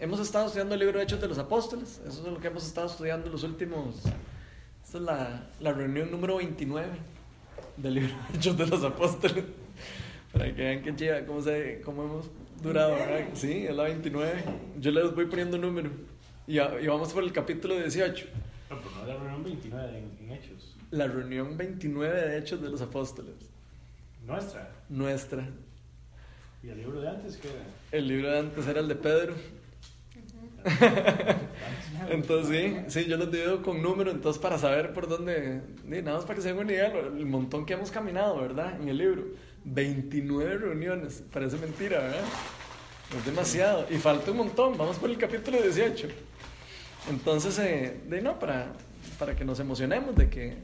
hemos estado estudiando el libro de Hechos de los Apóstoles. Eso es lo que hemos estado estudiando los últimos. Esta es la, la reunión número 29 del libro de Hechos de los Apóstoles. Para que vean qué chida, cómo, se, cómo hemos durado, ¿verdad? Sí, es la 29. Yo les voy poniendo un número. Y, y vamos por el capítulo 18. No, pero no la reunión 29 en, en Hechos. La reunión 29 de Hechos de los Apóstoles. Nuestra. Nuestra. ¿Y el libro de antes qué era? El libro de antes era el de Pedro. Entonces sí, sí, yo los divido con número, entonces para saber por dónde, nada más para que se den una idea, el montón que hemos caminado, ¿verdad? En el libro. 29 reuniones, parece mentira, ¿verdad? Es demasiado. Y falta un montón, vamos por el capítulo 18. Entonces, eh, de no, para, para que nos emocionemos de que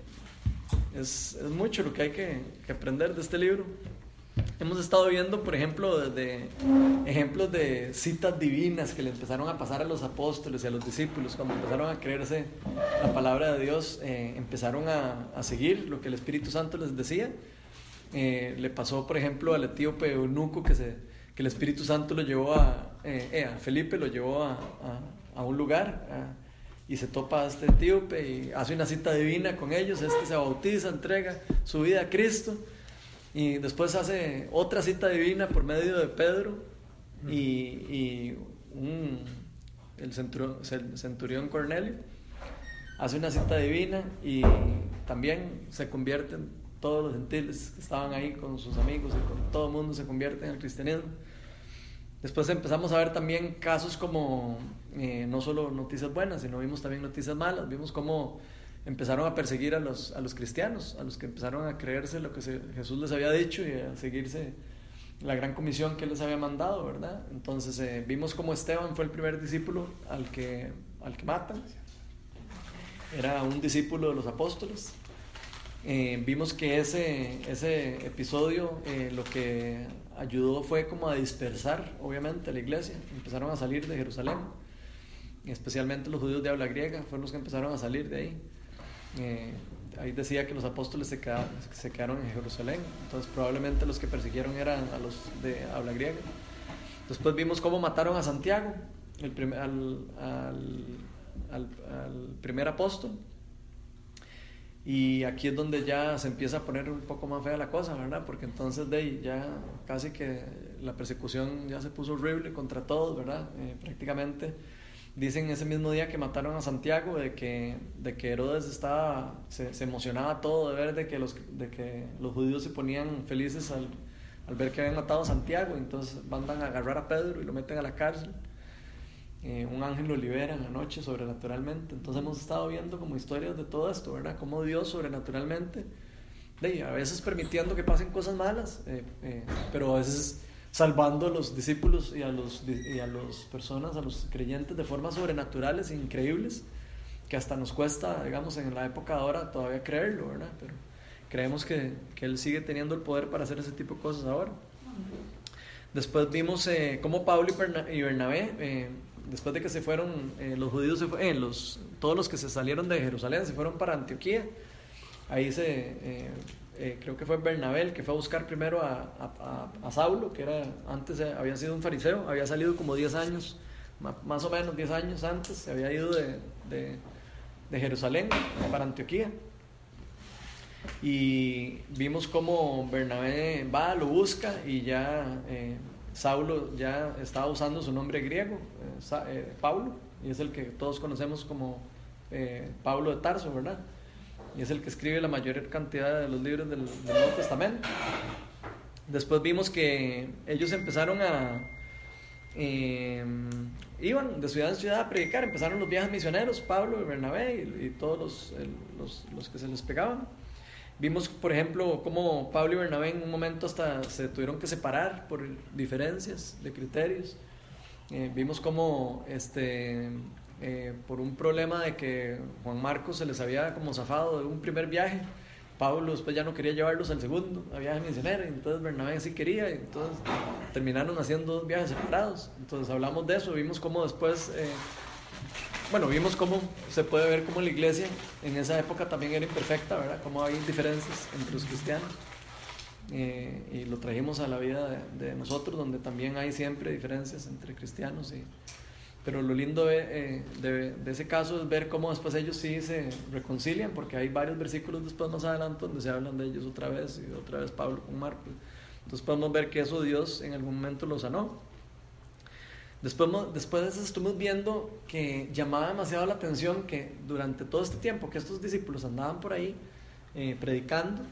es, es mucho lo que hay que, que aprender de este libro. Hemos estado viendo, por ejemplo, de, ejemplos de citas divinas que le empezaron a pasar a los apóstoles y a los discípulos. Cuando empezaron a creerse la palabra de Dios, eh, empezaron a, a, seguir lo que el Espíritu Santo les decía. Eh, le pasó, por ejemplo, al etíope eunuco que, se, que el Espíritu Santo lo llevó a, eh, a Felipe, lo llevó a, a un lugar y se topa a este etíope y hace una cita divina con ellos. Este se bautiza, entrega su vida a Cristo. Y después hace otra cita divina por medio de Pedro y, y un, el, centurión, el centurión Cornelio. Hace una cita divina y también se convierten todos los gentiles que estaban ahí con sus amigos y con todo el mundo se convierten al cristianismo. Después empezamos a ver también casos como eh, no solo noticias buenas, sino vimos también noticias malas. Vimos cómo empezaron a perseguir a los, a los cristianos, a los que empezaron a creerse lo que se, Jesús les había dicho y a seguirse la gran comisión que él les había mandado, ¿verdad? Entonces eh, vimos como Esteban fue el primer discípulo al que, al que matan. Era un discípulo de los apóstoles. Eh, vimos que ese, ese episodio eh, lo que ayudó fue como a dispersar, obviamente, a la iglesia. Empezaron a salir de Jerusalén, especialmente los judíos de habla griega, fueron los que empezaron a salir de ahí. Eh, ahí decía que los apóstoles se quedaron, se quedaron en Jerusalén, entonces probablemente los que persiguieron eran a los de habla griega. Después vimos cómo mataron a Santiago, el primer, al, al, al, al, primer apóstol. Y aquí es donde ya se empieza a poner un poco más fea la cosa, ¿verdad? Porque entonces de ahí ya casi que la persecución ya se puso horrible contra todos, ¿verdad? Eh, prácticamente dicen ese mismo día que mataron a Santiago de que, de que Herodes estaba, se, se, emocionaba todo de ver de que, los, de que los judíos se ponían felices al, al ver que habían matado a Santiago, entonces mandan a agarrar a Pedro y lo meten a la cárcel. Eh, un ángel lo libera en la noche sobrenaturalmente. Entonces hemos estado viendo como historias de todo esto, ¿verdad? Cómo Dios sobrenaturalmente, de, a veces permitiendo que pasen cosas malas, eh, eh, pero a veces salvando a los discípulos y a los y a las personas, a los creyentes de formas sobrenaturales increíbles, que hasta nos cuesta, digamos, en la época de ahora todavía creerlo, ¿verdad? Pero creemos que, que Él sigue teniendo el poder para hacer ese tipo de cosas ahora. Después vimos eh, cómo Pablo y Bernabé, eh, después de que se fueron, eh, los judíos, se fue, los, todos los que se salieron de Jerusalén se fueron para Antioquía. Ahí se, eh, creo que fue Bernabé el que fue a buscar primero a, a, a, Saulo, que era antes eh, había sido un fariseo, había salido como 10 años, más o menos 10 años antes, se había ido de, de, de Jerusalén para Antioquía. Y vimos cómo Bernabé va, lo busca y ya eh, Saulo ya estaba usando su nombre griego, eh, Pablo, y es el que todos conocemos como Pablo de Tarso, ¿verdad? Y es el que escribe la mayor cantidad de los libros del, Nuevo Testamento. Después vimos que ellos empezaron a... Eh, iban de ciudad en ciudad a predicar, empezaron los viajes misioneros, Pablo y Bernabé y, y todos los, los, los, que se les pegaban. Vimos, por ejemplo, cómo Pablo y Bernabé en un momento hasta se tuvieron que separar por diferencias de criterios. Eh, vimos cómo este, eh, por un problema de que Juan Marcos se les había como zafado de un primer viaje. Pablo después ya no quería llevarlos al segundo, a viaje misionero, entonces Bernabé sí quería, y entonces terminaron haciendo dos viajes separados. Entonces hablamos de eso, vimos cómo después, eh, bueno, vimos cómo se puede ver cómo la iglesia en esa época también era imperfecta, ¿verdad? Cómo hay diferencias entre los cristianos. Eh, y lo trajimos a la vida de, de nosotros, donde también hay siempre diferencias entre cristianos y, Pero lo lindo de, eh, de, de, ese caso es ver cómo después ellos sí se reconcilian, porque hay varios versículos después más adelante donde se hablan de ellos otra vez y otra vez Pablo con Marcos. Entonces podemos ver que eso Dios en algún momento lo sanó. Después, después estuvimos viendo que llamaba demasiado la atención que durante todo este tiempo que estos discípulos andaban por ahí eh, predicando,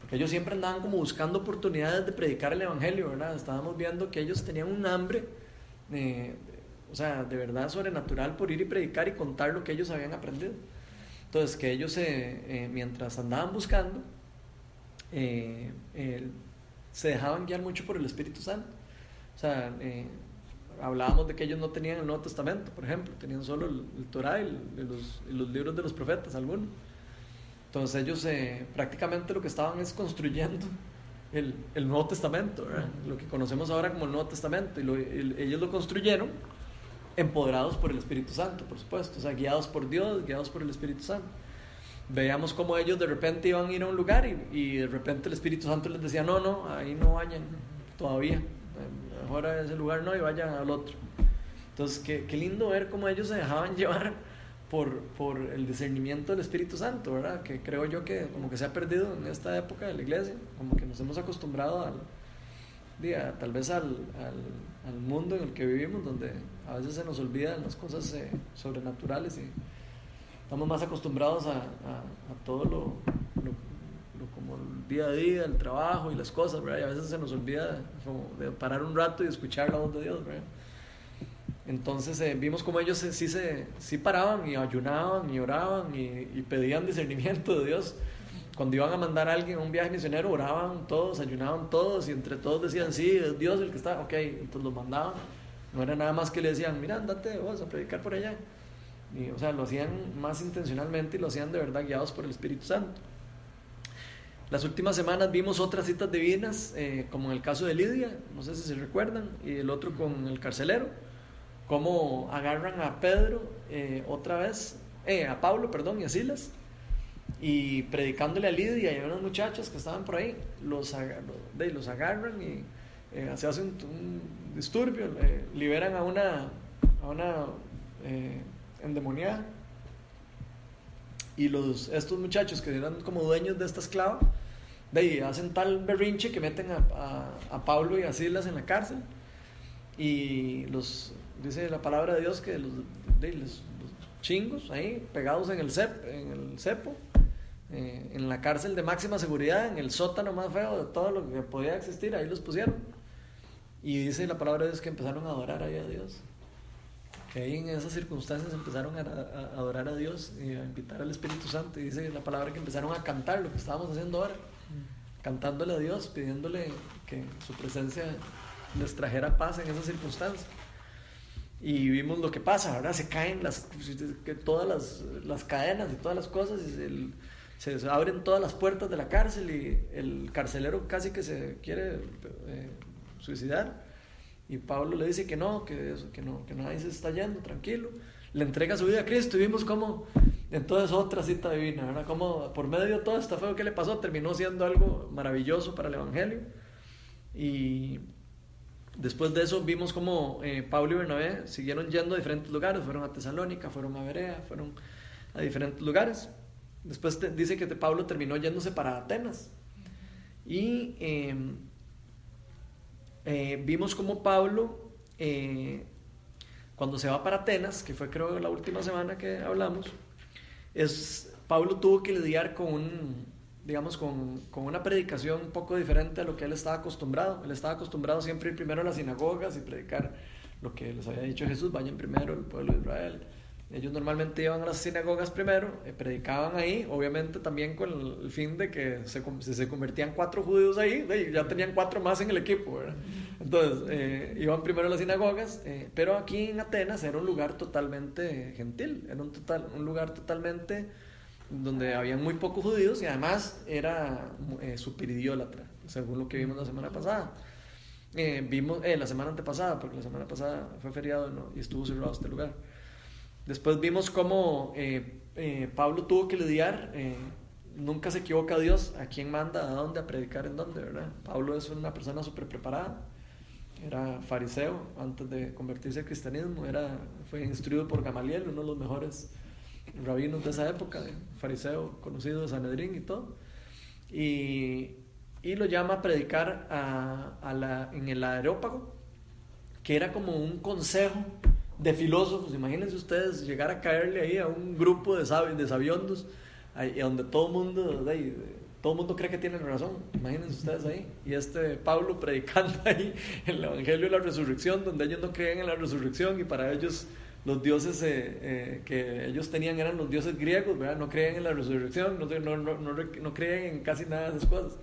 porque ellos siempre andaban como buscando oportunidades de predicar el Evangelio, ¿verdad? Estábamos viendo que ellos tenían un hambre, eh, o sea, de verdad sobrenatural por ir y predicar y contar lo que ellos habían aprendido. Entonces, que ellos, eh, mientras andaban buscando, se dejaban guiar mucho por el Espíritu Santo. O sea, hablábamos de que ellos no tenían el Nuevo Testamento, por ejemplo, tenían solo el, Torah y, los, los, libros de los profetas, algunos. Entonces ellos eh, prácticamente lo que estaban es construyendo el, el Nuevo Testamento, lo que conocemos ahora como el Nuevo Testamento, y, ellos lo construyeron empoderados por el Espíritu Santo, por supuesto, o sea, guiados por Dios, guiados por el Espíritu Santo. Veíamos cómo ellos de repente iban a ir a un lugar y, y de repente el Espíritu Santo les decía, no, no, ahí no vayan todavía mejor a ese lugar no y vayan al otro. Entonces, qué, qué lindo ver cómo ellos se dejaban llevar por, por, el discernimiento del Espíritu Santo, ¿verdad? Que creo yo que como que se ha perdido en esta época de la iglesia, como que nos hemos acostumbrado al, día, tal vez al, al, al, mundo en el que vivimos, donde a veces se nos olvidan las cosas eh, sobrenaturales y estamos más acostumbrados a, a, a todo lo, como el día a día, el trabajo y las cosas, ¿verdad? Y a veces se nos olvida como de parar un rato y escuchar la voz de Dios, ¿verdad? Entonces eh, vimos como ellos sí, se, sí paraban y ayunaban y oraban y, pedían discernimiento de Dios. Cuando iban a mandar a alguien a un viaje misionero, oraban todos, ayunaban todos y entre todos decían, sí, es Dios el que está, ok, entonces los mandaban. No era nada más que le decían, mira, andate vos a predicar por allá. Y, o sea, lo hacían más intencionalmente y lo hacían de verdad guiados por el Espíritu Santo. Las últimas semanas vimos otras citas divinas, eh, como en el caso de Lidia, no sé si se recuerdan, y el otro con el carcelero, cómo agarran a Pedro eh, otra vez, eh, a Pablo, perdón, y a Silas, y predicándole a Lidia y a unas muchachas que estaban por ahí, los, de, los agarran y se hace un, disturbio, liberan a una, a una endemoniada. Y los, estos muchachos que eran como dueños de esta esclava, de hacen tal berrinche que meten a, a, Pablo y a Silas en la cárcel. Y los, dice la palabra de Dios que los, chingos ahí pegados en el, cep, en el cepo, eh, en la cárcel de máxima seguridad, en el sótano más feo de todo lo que podía existir, ahí los pusieron. Y dice la palabra de Dios que empezaron a adorar ahí a Dios. Que ahí en esas circunstancias empezaron a, a, adorar a Dios y a invitar al Espíritu Santo. Y dice la palabra que empezaron a cantar lo que estábamos haciendo ahora cantándole a Dios, pidiéndole que su presencia les trajera paz en esas circunstancias. Y vimos lo que pasa, ahora se caen las, que todas las, las, cadenas y todas las cosas, y se, abren todas las puertas de la cárcel y el carcelero casi que se quiere eh, suicidar. Y Pablo le dice que no, que, eso, que no, que nadie se está yendo, tranquilo. Le entrega su vida a Cristo y vimos cómo entonces otra cita divina, ¿verdad? Como por medio de todo esto feo que le pasó, terminó siendo algo maravilloso para el Evangelio. Y después de eso vimos como eh, Pablo y Bernabé siguieron yendo a diferentes lugares, fueron a Tesalónica, fueron a Berea, fueron a diferentes lugares. Después dice que Pablo terminó yéndose para Atenas. Y em, eh, vimos como Pablo, eh, cuando se va para Atenas, que fue creo la última semana que hablamos, es, Pablo tuvo que lidiar con, digamos, con, con, una predicación un poco diferente a lo que él estaba acostumbrado. Él estaba acostumbrado siempre ir primero a las sinagogas y predicar lo que les había dicho Jesús, vayan primero el pueblo de Israel. Ellos normalmente iban a las sinagogas primero, eh, predicaban ahí, obviamente también con el, fin de que se, si se convertían cuatro judíos ahí, ya tenían cuatro más en el equipo. Entonces, eh, iban primero a las sinagogas, eh, pero aquí en Atenas era un lugar totalmente gentil, era un, total, un lugar totalmente donde había muy pocos judíos y además era super idólatra, según lo que vimos la semana pasada. vimos la semana antepasada, porque la semana pasada fue feriado y estuvo cerrado este lugar. Después vimos cómo eh, eh, Pablo tuvo que lidiar, eh, nunca se equivoca Dios a quién manda, a dónde, a predicar en dónde, ¿verdad? Pablo es una persona súper preparada, era fariseo antes de convertirse al cristianismo, era, fue instruido por Gamaliel, uno de los mejores rabinos de esa época, fariseo conocido de Sanedrín y todo, y, y lo llama a predicar a, a la, en el aerópago, que era como un consejo de filósofos, imagínense ustedes llegar a caerle ahí a un grupo de, sabios, de sabiondos, ahí, donde todo el mundo... mundo cree que tienen razón, imagínense ustedes ahí. Y este Pablo predicando ahí el Evangelio de la Resurrección, donde ellos no creen en la resurrección y para ellos los dioses eh, eh, que ellos tenían eran los dioses griegos, ¿verdad? No creían en la resurrección, no, no, no, no, creían en casi nada de esas cosas.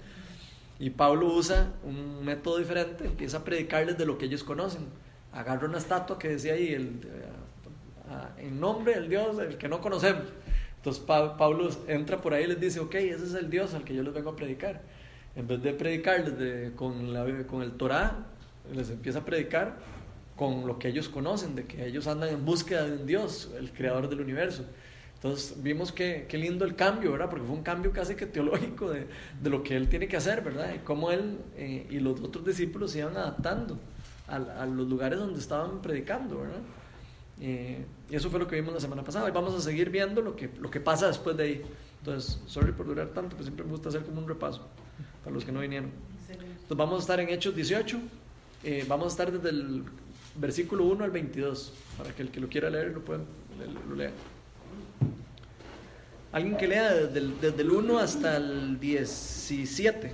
Y Pablo usa un método diferente, empieza a predicarles de lo que ellos conocen. Agarra una estatua que decía ahí, el, eh, en nombre del Dios, el que no conocemos. Entonces Pablo entra por ahí y les dice, ok, ese es el Dios al que yo les vengo a predicar. En vez de predicarles con, la, con el Torah, les empieza a predicar con lo que ellos conocen, de que ellos andan en búsqueda de un Dios, el creador del universo. Entonces vimos que, qué lindo el cambio, ¿verdad? Porque fue un cambio casi que teológico de, de lo que él tiene que hacer, ¿verdad? Y cómo él eh, y los otros discípulos se iban adaptando a, los lugares donde estaban predicando, ¿verdad? Eh, y eso fue lo que vimos la semana pasada. Y vamos a seguir viendo lo que, lo que pasa después de ahí. Entonces, sorry por durar tanto, pero siempre me gusta hacer como un repaso para los que no vinieron. Entonces vamos a estar en Hechos 18. Eh, vamos a estar desde el versículo 1 al 22, para que el que lo quiera leer lo, pueda, lo lea. Alguien que lea desde el, desde el 1 hasta el 17.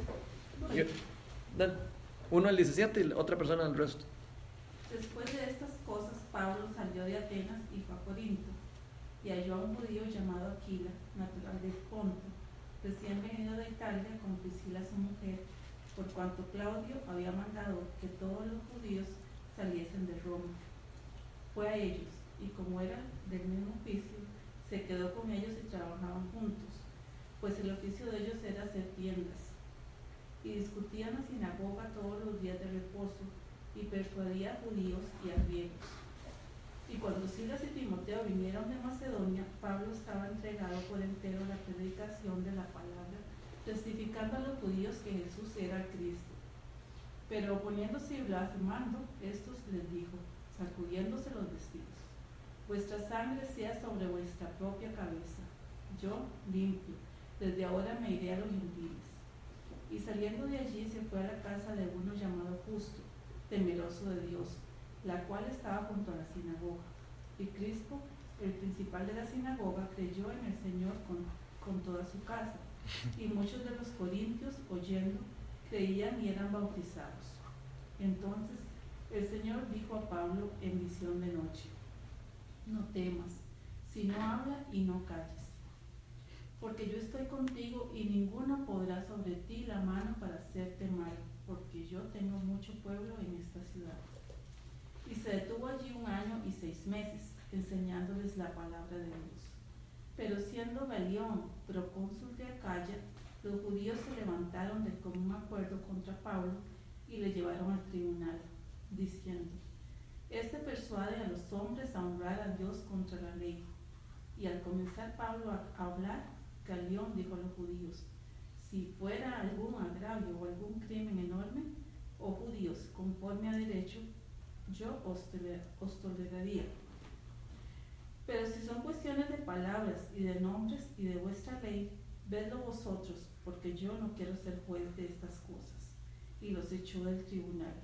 1 al 17 y otra persona al resto. Después de estas cosas, Pablo salió de Atenas y fue a Corinto, y halló a un judío llamado Aquila, natural de Ponto, recién venido de Italia con Priscila su mujer, por cuanto Claudio había mandado que todos los judíos saliesen de Roma. Fue a ellos, y como era del mismo oficio, se quedó con ellos y trabajaban juntos, pues el oficio de ellos era hacer tiendas. Y discutían la sinagoga todos los días de reposo, y persuadía a judíos y a griegos. Y cuando Silas y Timoteo vinieron de Macedonia, Pablo estaba entregado por entero a la predicación de la palabra, testificando a los judíos que Jesús era Cristo pero oponiéndose y blasfemando, estos les dijo, sacudiéndose los vestidos, vuestra sangre sea sobre vuestra propia cabeza, yo limpio, desde ahora me iré a los gentiles. Y saliendo de allí se fue a la casa de uno llamado Justo, temeroso de Dios, la cual estaba junto a la sinagoga. Y Crispo, el principal de la sinagoga, creyó en el Señor con, con toda su casa. Y muchos de los corintios, oyendo, creían y eran bautizados. Entonces el Señor dijo a Pablo en visión de noche, no temas, sino habla y no calles, porque yo estoy contigo y ninguno podrá sobre ti la mano para hacerte mal, porque yo tengo mucho pueblo en esta ciudad. Y se detuvo allí un año y seis meses, enseñándoles la palabra de Dios. Pero siendo Galión, procónsul de Acaya, los judíos se levantaron de común acuerdo contra Pablo y le llevaron al tribunal, diciendo, Este persuade a los hombres a honrar a Dios contra la ley. Y al comenzar Pablo a hablar, Galión dijo a los judíos, si fuera algún agravio o algún crimen enorme, oh judíos, conforme a derecho, yo os, os toleraría. Pero si son cuestiones de palabras y de nombres y de vuestra ley, vedlo vosotros, porque yo no quiero ser juez de estas cosas. Y los echó del tribunal.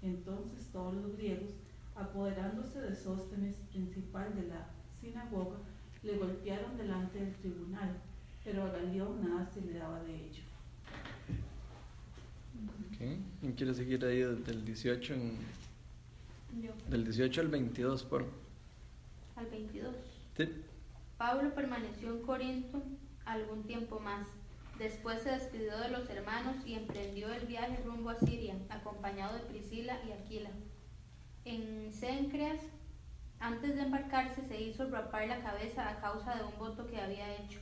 Entonces todos los griegos, apoderándose de Sóstenes, principal de la sinagoga, le golpearon delante del tribunal, pero a Galión nada se le daba de ello. ¿Quién quiere seguir ahí del 18 Del 18 al 22, por Al 22. Sí. Pablo permaneció en Corinto algún tiempo más Después se despidió de los hermanos y emprendió el viaje rumbo a Siria, acompañado de Priscila y Aquila. En Cencreas, antes de embarcarse, se hizo rapar la cabeza a causa de un voto que había hecho.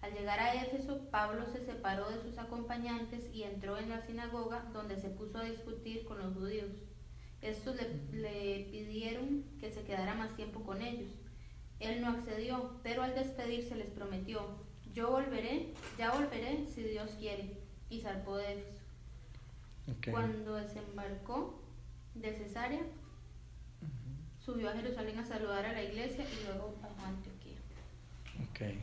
Al llegar a Éfeso, Pablo se separó de sus acompañantes y entró en la sinagoga, donde se puso a discutir con los judíos. Estos le, le pidieron que se quedara más tiempo con ellos. Él no accedió, pero al despedirse les prometió, yo volveré, ya volveré si Dios quiere. Y zarpó de Éfeso. Cuando desembarcó, de Cesarea, subió a Jerusalén a saludar a la iglesia y luego a Antioquía. Ok,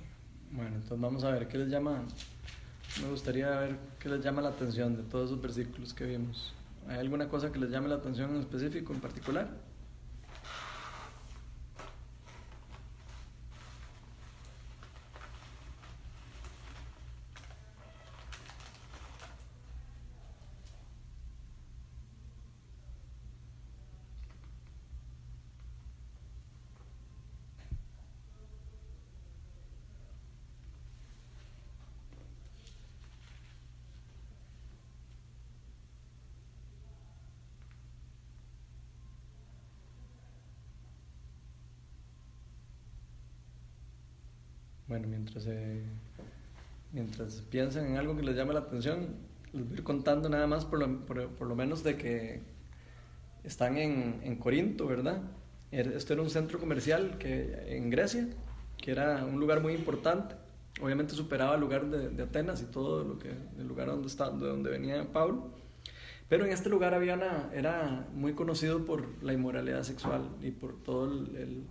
bueno, entonces vamos a ver qué les llama. Me gustaría ver qué les llama la atención de todos esos versículos que vimos. ¿Hay alguna cosa que les llame la atención en específico, en particular? Bueno, mientras, eh, mientras piensan en algo que les llame la atención, les voy a ir contando nada más por lo, por, lo menos de que están en, en, Corinto, ¿verdad? Er, esto era un centro comercial que, en Grecia, que era un lugar muy importante. Obviamente superaba el lugar de, de Atenas y todo lo que, el lugar donde, está, de donde venía Pablo. Pero en este lugar había era muy conocido por la inmoralidad sexual y por todo el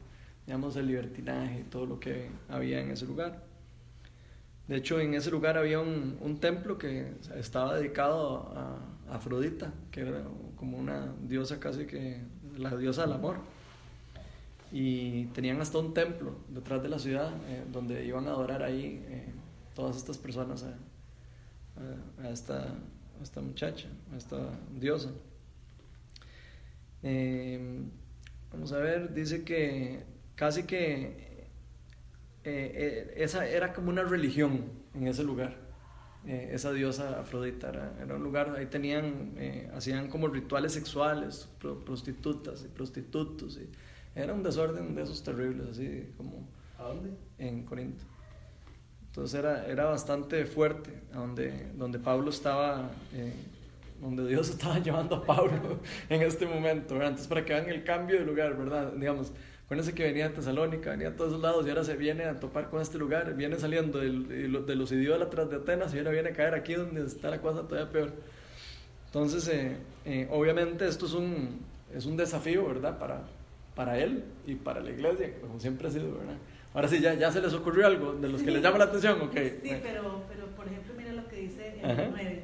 digamos, el libertinaje todo lo que había en ese lugar. De hecho, en ese lugar había un, un templo que estaba dedicado a, Afrodita, que era como una diosa casi que, la diosa del amor. Y tenían hasta un templo detrás de la ciudad eh, donde iban a adorar ahí eh, todas estas personas a, a, esta, esta muchacha, a esta diosa. Eh, vamos a ver, dice que casi que eh, eh, esa era como una religión en ese lugar. Eh, esa diosa Afrodita era, era, un lugar, ahí tenían, hacían como rituales sexuales, pro, prostitutas y prostitutos, y era un desorden de esos terribles, así como... ¿A dónde? En Corinto. Entonces era, era bastante fuerte, donde, donde Pablo estaba, donde Dios estaba llevando a Pablo en este momento, ¿verdad? Entonces para que vean el cambio de lugar, ¿verdad? Digamos, Acuérdense que venía de Tesalónica, venía de todos esos lados y ahora se viene a topar con este lugar, viene saliendo del, de los idólatras de Atenas y ahora viene a caer aquí donde está la cosa todavía peor. Entonces, eh, eh, obviamente esto es un, es un desafío, ¿verdad? Para, para él y para la iglesia, como siempre ha sido, ¿verdad? Ahora sí, ya, ya se les ocurrió algo de los Sí. que les llama la atención, ¿ok? Sí, pero, pero por ejemplo, mira lo que dice Ajá. el 9.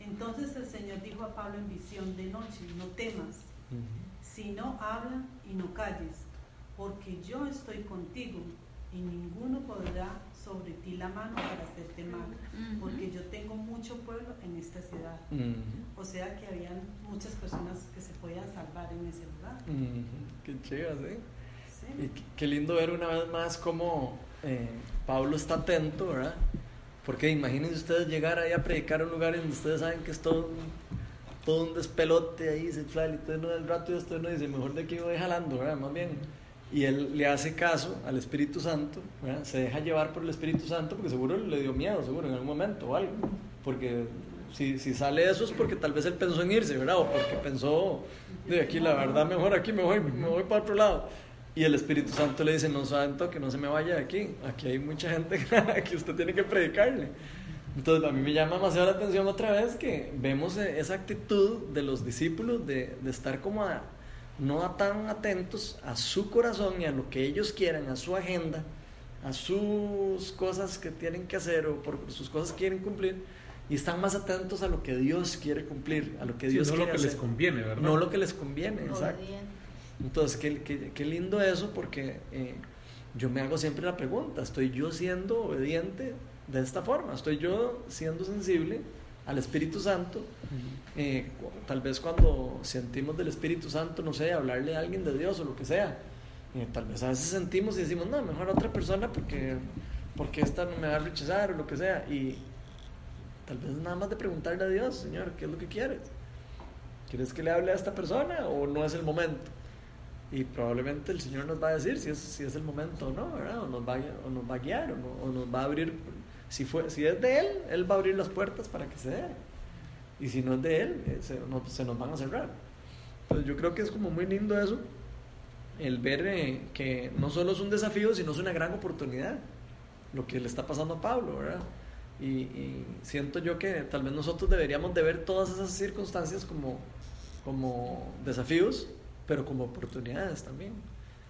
Entonces el Señor dijo a Pablo en visión de noche, no temas, Ujú. sino habla y no calles, porque yo estoy contigo y ninguno podrá sobre ti la mano para hacerte mal, porque yo tengo mucho pueblo en esta ciudad. Ujú. O sea que habían muchas personas que se podían salvar en ese lugar. Ujú. Qué chivas, ¿eh? Y ¿sí? qué- qué lindo ver una vez más cómo eh, Pablo está atento, ¿verdad? Porque imagínense ustedes llegar ahí a predicar a un lugar en donde ustedes saben que es todo un, todo un despelote ahí sexual y todo el rato y usted no dice, mejor de aquí voy jalando, ¿verdad? Más bien. Y él le hace caso al Espíritu Santo, ¿verdad? Se deja llevar por el Espíritu Santo porque seguro le dio miedo, seguro en algún momento o algo. Porque si, si sale eso es porque tal vez él pensó en irse, ¿verdad? O porque pensó, de aquí la verdad mejor aquí me voy, me voy para otro lado. Y el Espíritu Santo le dice, no saben que no se me vaya de aquí. Aquí hay mucha gente que usted tiene que predicarle. Entonces a mí me llama demasiado la atención otra vez que vemos esa actitud de los discípulos de, de estar como a, no tan atentos a su corazón y a lo que ellos quieran, a su agenda, a sus cosas que tienen que hacer o por sus cosas que quieren cumplir y están más atentos a lo que Dios quiere cumplir, a lo que Sí, Dios no quiere lo que les conviene, ¿verdad? No lo que les conviene, exacto. Obediente. Entonces, qué, qué, qué lindo eso porque eh, yo me hago siempre la pregunta, ¿estoy yo siendo obediente de esta forma? ¿Estoy yo siendo sensible al Espíritu Santo? Eh, tal vez cuando sentimos del Espíritu Santo, no sé, hablarle a alguien de Dios o lo que sea, eh, tal vez a veces sentimos y decimos, no, mejor a otra persona porque, porque esta no me va a rechazar o lo que sea. Y tal vez nada más de preguntarle a Dios, Señor, ¿qué es lo que quieres? ¿Quieres que le hable a esta persona o no es el momento? Y probablemente el Señor nos va a decir si es, si es el momento o no, ¿verdad? O nos va a, o nos va a guiar o, no- o nos va a abrir. Si, fue, si es de Él, Él va a abrir las puertas para que se dé. Y si no es de Él, eh, se, no- se nos van a cerrar. Entonces yo creo que es como muy lindo eso, el ver eh, que no solo es un desafío, sino es una gran oportunidad, lo que le está pasando a Pablo, ¿verdad? Y, y siento yo que tal vez nosotros deberíamos de ver todas esas circunstancias como, como desafíos, pero como oportunidades también.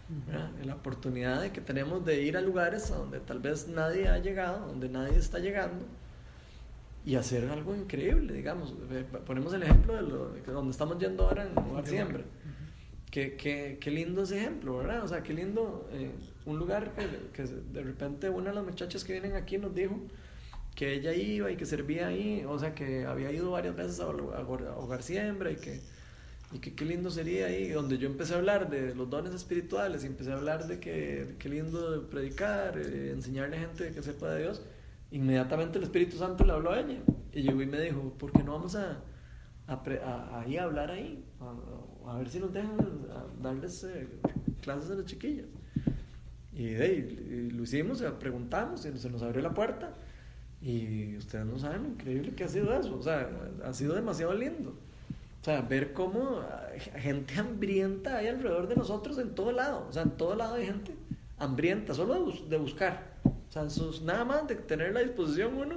¿Verdad? La oportunidad de que tenemos de ir a lugares a donde tal vez nadie ha llegado, donde nadie está llegando, y hacer algo increíble, digamos. Ponemos el ejemplo de, lo, de donde estamos yendo ahora en Hogar Siembra. Qué, qué, qué lindo ese ejemplo, ¿verdad? O sea, qué lindo eh, un lugar que, que de repente una de las muchachas que vienen aquí nos dijo que ella iba y que servía ahí, o sea, que había ido varias veces a, a a Hogar Siembra y que, y que qué lindo sería ahí, donde yo empecé a hablar de los dones espirituales y empecé a hablar de que qué lindo predicar, eh, enseñarle a gente que sepa de Dios, inmediatamente el Espíritu Santo le habló a ella y llegó y me dijo, ¿por qué no vamos a, a, pre- a- ahí a hablar ahí? A, a ver si nos dejan a darles eh, clases a los chiquillos. Y, de y lo hicimos, preguntamos y se nos abrió la puerta. Y ustedes no saben lo increíble que ha sido eso. O sea, ha sido demasiado lindo. O sea, ver cómo ah, gente hambrienta hay alrededor de nosotros en todo lado. O sea, en todo lado hay gente hambrienta, solo de, bus- de buscar. O sea, nada más de tener la disposición uno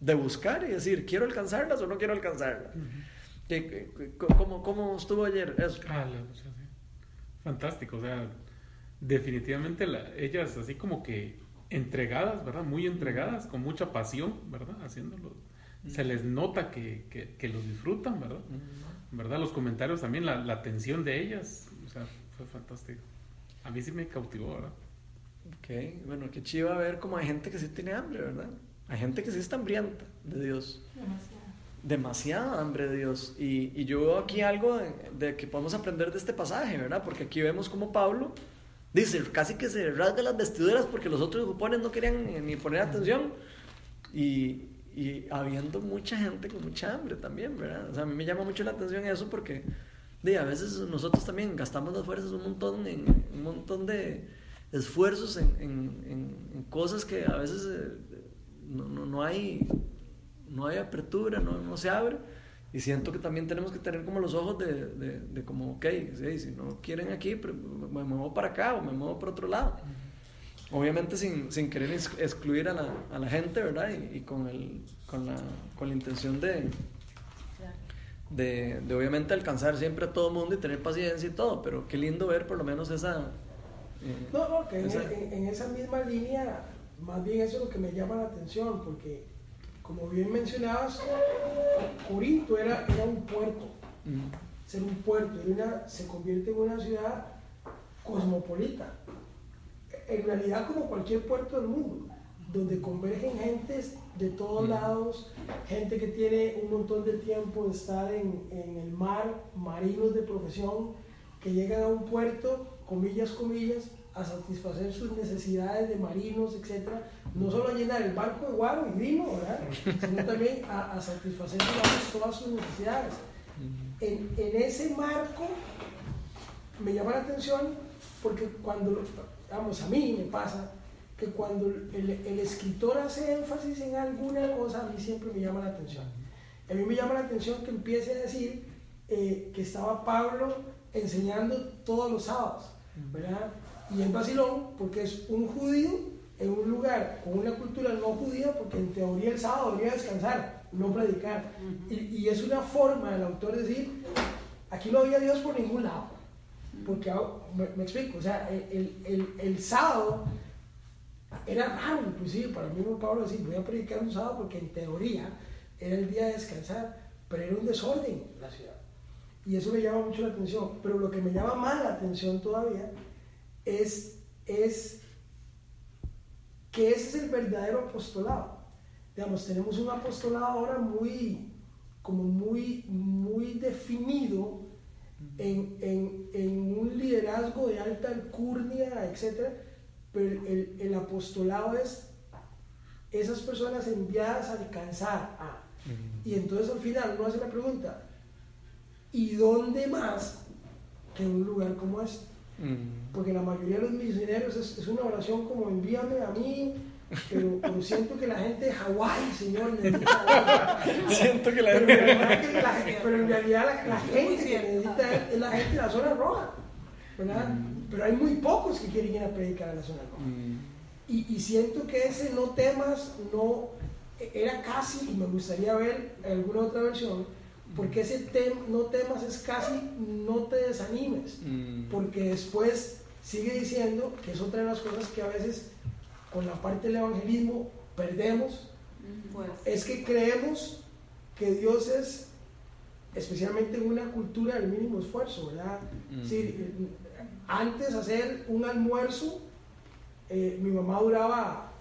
de buscar y decir, ¿quiero alcanzarlas o no quiero alcanzarlas? ¿Qué- qué- qué- ¿Cómo, ¿Cómo estuvo ayer eso? Ah, la- o sea, sí. Fantástico, o sea, definitivamente la- ellas así como que entregadas, ¿verdad? Muy entregadas, con mucha pasión, ¿verdad? Haciéndolo. Se les nota que, que, que lo disfrutan, ¿verdad? ¿Verdad? Los comentarios también, la, la atención de ellas, o sea, fue fantástico. A mí sí me cautivó, ¿verdad? Ok, bueno, qué chiva ver cómo hay gente que sí tiene hambre, ¿verdad? Hay gente que sí está hambrienta de Dios. Demasiado. demasiada hambre de Dios. Y, y yo veo aquí algo de, de que podemos aprender de este pasaje, ¿verdad? Porque aquí vemos como Pablo dice, casi que se rasga las vestiduras porque los otros jupones no querían ni poner atención. Y, y habiendo mucha gente con mucha hambre también, ¿verdad? O sea, a mí me llama mucho la atención eso porque de, a veces nosotros también gastamos las fuerzas un montón en un montón de esfuerzos en, en, en- cosas que a veces eh, no, no, no hay no hay apertura, no, no se abre. Y siento que también tenemos que tener como los ojos de, de, de como, ok, sí, si no quieren aquí, me muevo para acá o me muevo para otro lado. Obviamente sin, sin querer ex- excluir a la, a la gente, ¿verdad? Y, y con, el, con, la, con la intención de, de, de obviamente alcanzar siempre a todo el mundo y tener paciencia y todo, pero qué lindo ver por lo menos esa... eh, No, no, que en, esa- en- en esa misma línea, más bien eso es lo que me llama la atención, porque como bien mencionabas, Corinto era, era un puerto, ser un puerto, una- se convierte en una ciudad cosmopolita. En realidad como cualquier puerto del mundo, donde convergen gentes de todos Mm. lados, gente que tiene un montón de tiempo de estar en, en el mar, marinos de profesión, que llegan a un puerto, comillas, comillas, a satisfacer sus necesidades de marinos, etc. No solo a llenar el barco de guaro y vino, ¿verdad? sino también a, a satisfacer digamos, todas sus necesidades. mm, En, en ese marco me llama la atención porque cuando, vamos, a mí me pasa que cuando el, el escritor hace énfasis en alguna cosa, a mí siempre me llama la atención. A mí me llama la atención que empiece a decir eh, que estaba Pablo enseñando todos los sábados, ¿verdad? Y en vacilón, porque es un judío en un lugar con una cultura no judía, porque en teoría el sábado debería descansar, no predicar. y, y es una forma del autor decir, aquí no había Dios por ningún lado. Porque, me, explico, o sea, el, el, el sábado era raro inclusive para mismo Pablo decir, voy a predicar un sábado porque en teoría era el día de descansar, pero era un desorden en la ciudad. Y eso me llama mucho la atención. Pero lo que me llama más la atención todavía es, es que ese es el verdadero apostolado. Digamos, tenemos un apostolado ahora muy, como muy, muy definido en, en, en un liderazgo de alta alcurnia, etc. Pero el, el apostolado es esas personas enviadas a alcanzar a. Y entonces al final uno hace la pregunta, ¿y dónde más que en un lugar como este? Porque la mayoría de los misioneros es, es una oración como envíame a mí, pero, pero siento que la gente de Hawái, Señor, necesita Siento que la pero, en gente... realidad que la- pero en realidad la, la gente que necesita es, la gente de la zona roja, ¿verdad? Pero hay muy pocos que quieren ir a predicar a la zona roja. Mm, Y, y siento que ese no temas no era casi, y me gustaría ver alguna otra versión, Porque ese tema, no temas es casi no te desanimes. Mm. Porque después sigue diciendo que es otra de las cosas que a veces con la parte del evangelismo perdemos, Pues, es que creemos que Dios es, especialmente en una cultura del mínimo esfuerzo, ¿verdad? Mm. Sí, antes hacer un almuerzo, eh, mi mamá duraba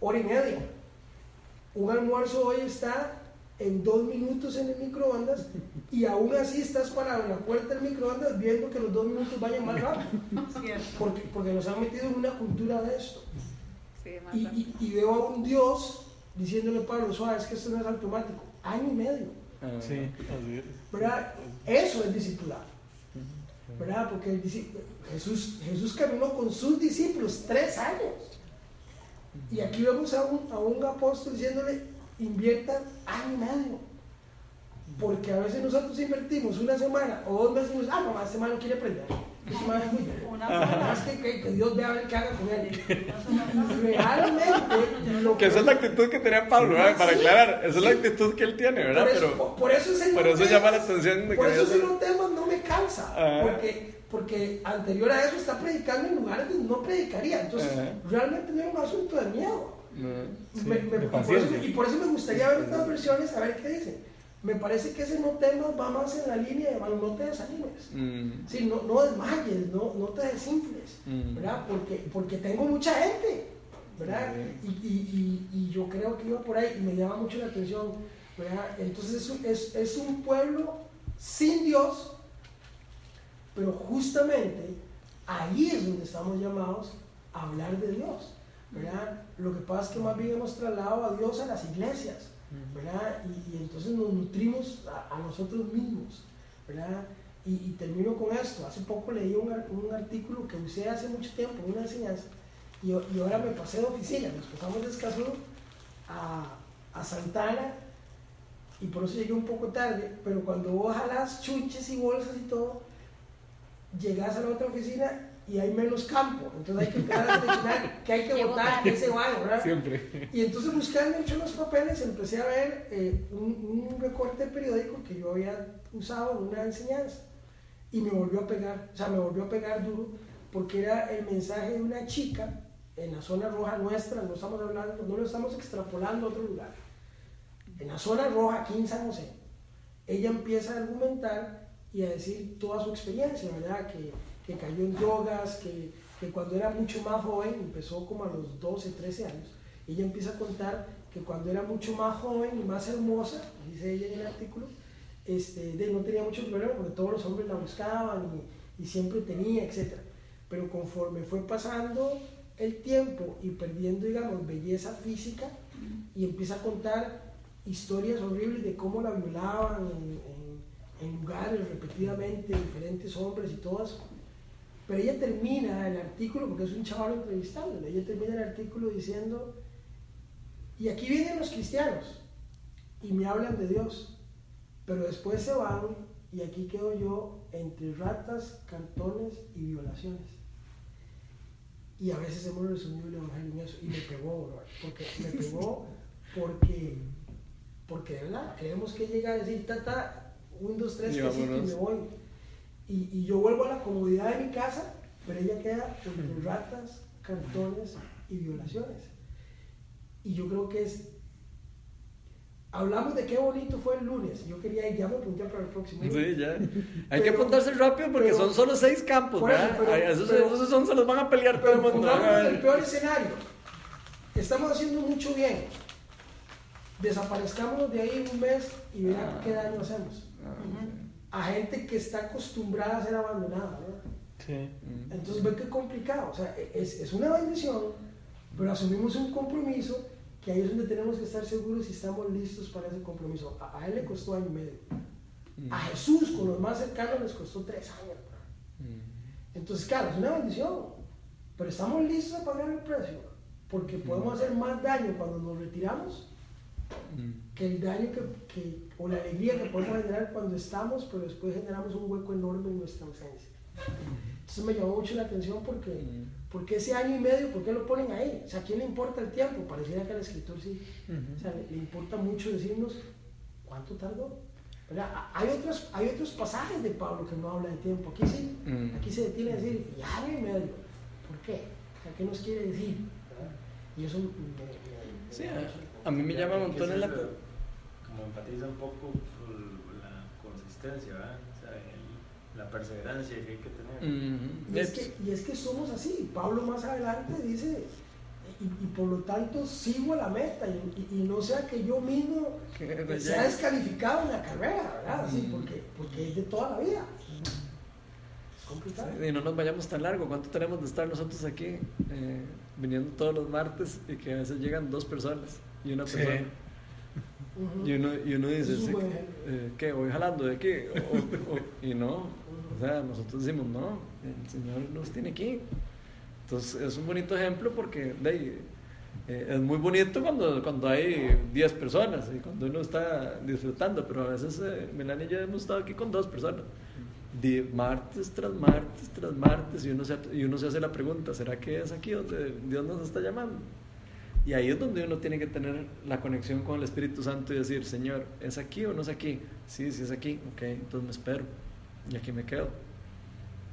hora y media. Un almuerzo hoy está en dos minutos en el microondas y aún así estás parado en la puerta del microondas viendo que los dos minutos vayan más rápido, porque, porque nos han metido en una cultura de esto. Sí, más Y, y- y veo a un Dios diciéndole a Pablo, suave, es que esto no es automático, año y medio, Ah, Sí. ¿verdad? Eso es discipulado, ¿verdad? Porque el Jesús, Jesús caminó con sus discípulos tres años. Y aquí vemos a un, a un apóstol diciéndole, inviertan año y medio. Porque a veces nosotros invertimos una semana o dos meses y ah, mamá, semana no quiere aprender. Es Una que, que, que Dios vea a ver qué haga con él. Una sola Y realmente, lo Que esa es la actitud que tenía Pablo, ¿verdad? Para aclarar, esa es la actitud que él tiene, ¿verdad? Por eso, Pero por, por eso ese por eso llama la atención de Por que eso ese no temas no me cansa. Ajá. Porque, porque anterior a eso está predicando en lugares donde no predicaría. Entonces, Ajá. realmente no es un asunto de miedo. No. Sí, Me- me- de y, por eso, paciencia. y por eso me gustaría ver otras versiones, a ver qué dicen. Me parece que ese no temas va más en la línea de no te desanimes. Mm, Sí, no, no desmayes, no, no te desinfles, Mm. ¿verdad? Porque, porque tengo mucha gente, ¿verdad? Y, y- y- y yo creo que iba por ahí y me llama mucho la atención, ¿verdad? Entonces es un, es, es un pueblo sin Dios, pero justamente ahí es donde estamos llamados a hablar de Dios, ¿verdad? Lo que pasa es que más bien hemos trasladado a Dios a las iglesias, ¿verdad? Y, y entonces nos nutrimos a, a nosotros mismos, ¿verdad? Y, y termino con esto. Hace poco leí un, un artículo que usé hace mucho tiempo una enseñanza y, y ahora me pasé de oficina. Nos pasamos de Escazú a, a Santana y por eso llegué un poco tarde, pero cuando vos jalas chunches y bolsas y todo, llegas a la otra oficina y hay menos campo. Entonces hay que empezar a seleccionar qué hay que votar, qué se va, ¿verdad? Siempre. Y entonces buscando entre los papeles empecé a ver eh, un, un recorte periódico que yo había usado en una enseñanza y me volvió a pegar, o sea, me volvió a pegar duro porque era el mensaje de una chica en la zona roja nuestra, no estamos hablando, no lo estamos extrapolando a otro lugar. En la zona roja, aquí en San José, ella empieza a argumentar y a decir toda su experiencia, ¿verdad? Que, que cayó en drogas, que, que cuando era mucho más joven, empezó como a los 12, 13 años, ella empieza a contar que cuando era mucho más joven y más hermosa, dice ella en el artículo, este, no tenía mucho problema porque todos los hombres la buscaban y, siempre tenía, etc. Pero conforme fue pasando el tiempo y perdiendo, digamos, belleza física, y empieza a contar historias horribles de cómo la violaban en- en lugares repetidamente, diferentes hombres y todas. Pero ella termina el artículo, porque es un chaval entrevistando, ella termina el artículo diciendo, y aquí vienen los cristianos y me hablan de Dios, pero después se van y aquí quedo yo entre ratas, cartones y violaciones. Y a veces hemos resumido el evangelio en eso y me pegó, bro, porque me pegó porque, porque de verdad creemos que llega a decir, tata, un, dos, tres, que sí, y me voy. Y, y yo vuelvo a la comodidad de mi casa, pero ella queda entre ratas, cartones y violaciones. Y yo creo que es. Hablamos de qué bonito fue el lunes. Yo quería ir, ya me apunté para el próximo. Sí, ya. Hay que apuntarse rápido porque pero- son solo seis campos, Por eso, ¿verdad? pero- Ay, esos, son, se los van a pelear todo el mundo. el peor escenario. Estamos haciendo mucho bien. Desaparezcámonos de ahí un mes y verán Ah. qué daño hacemos. A gente que está acostumbrada a ser abandonada. Mm. Entonces ve qué complicado. O sea, es, es una bendición, pero asumimos un compromiso que ahí es donde tenemos que estar seguros si estamos listos para ese compromiso. A, a él le costó año y medio. Mm. A Jesús, con los más cercanos, les costó tres años. Mm. Entonces, claro, es una bendición, pero estamos listos a pagar el precio, porque podemos hacer más daño cuando nos retiramos Mm. que el daño que, que- o la alegría que podemos generar cuando estamos, pero después generamos un hueco enorme en nuestra ausencia. Entonces me llamó mucho la atención porque, Mm. porque ese año y medio, ¿por qué lo ponen ahí? O sea, ¿a quién le importa el tiempo? Pareciera que al escritor sí. O sea, le, le importa mucho decirnos cuánto tardó. ¿verdad? Hay, otros, hay otros pasajes de Pablo que no hablan de tiempo. Aquí sí, Mm. aquí se detiene a decir, ya en medio. ¿Por qué? Sea, ¿Qué nos quiere decir? ¿verdad? Y eso me, me- Sí, a, mí me llama un montón el la... Como enfatiza un poco la consistencia, ¿verdad? O sea, el- la perseverancia que hay que tener. Ujú. Y es, que, y es que somos así. Pablo más adelante dice, y, y por lo tanto sigo a la meta y, y- y no sea que yo mismo sea descalificado en la carrera, ¿verdad? Así, Mm. porque, porque es de toda la vida. Es complicado. Y no nos vayamos tan largo. ¿Cuánto tenemos de estar nosotros aquí eh, viniendo todos los martes y que a veces llegan dos personas y una Sí. persona? Y uno, y uno dice, sí, eh, ¿qué? ¿Voy jalando de aquí? O- o- y no, o sea, nosotros decimos, no, el Señor nos tiene aquí. Entonces es un bonito ejemplo porque de ahí, eh, es muy bonito cuando, cuando hay 10 personas y cuando uno está disfrutando, pero a veces eh, Melania y yo hemos estado aquí con dos personas. Di- martes tras martes tras martes y uno, se, y uno se hace la pregunta, ¿será que es aquí donde Dios nos está llamando? Y ahí es donde uno tiene que tener la conexión con el Espíritu Santo y decir, Señor, ¿es aquí o no es aquí? Sí, sí es aquí, ok, entonces me espero y aquí me quedo.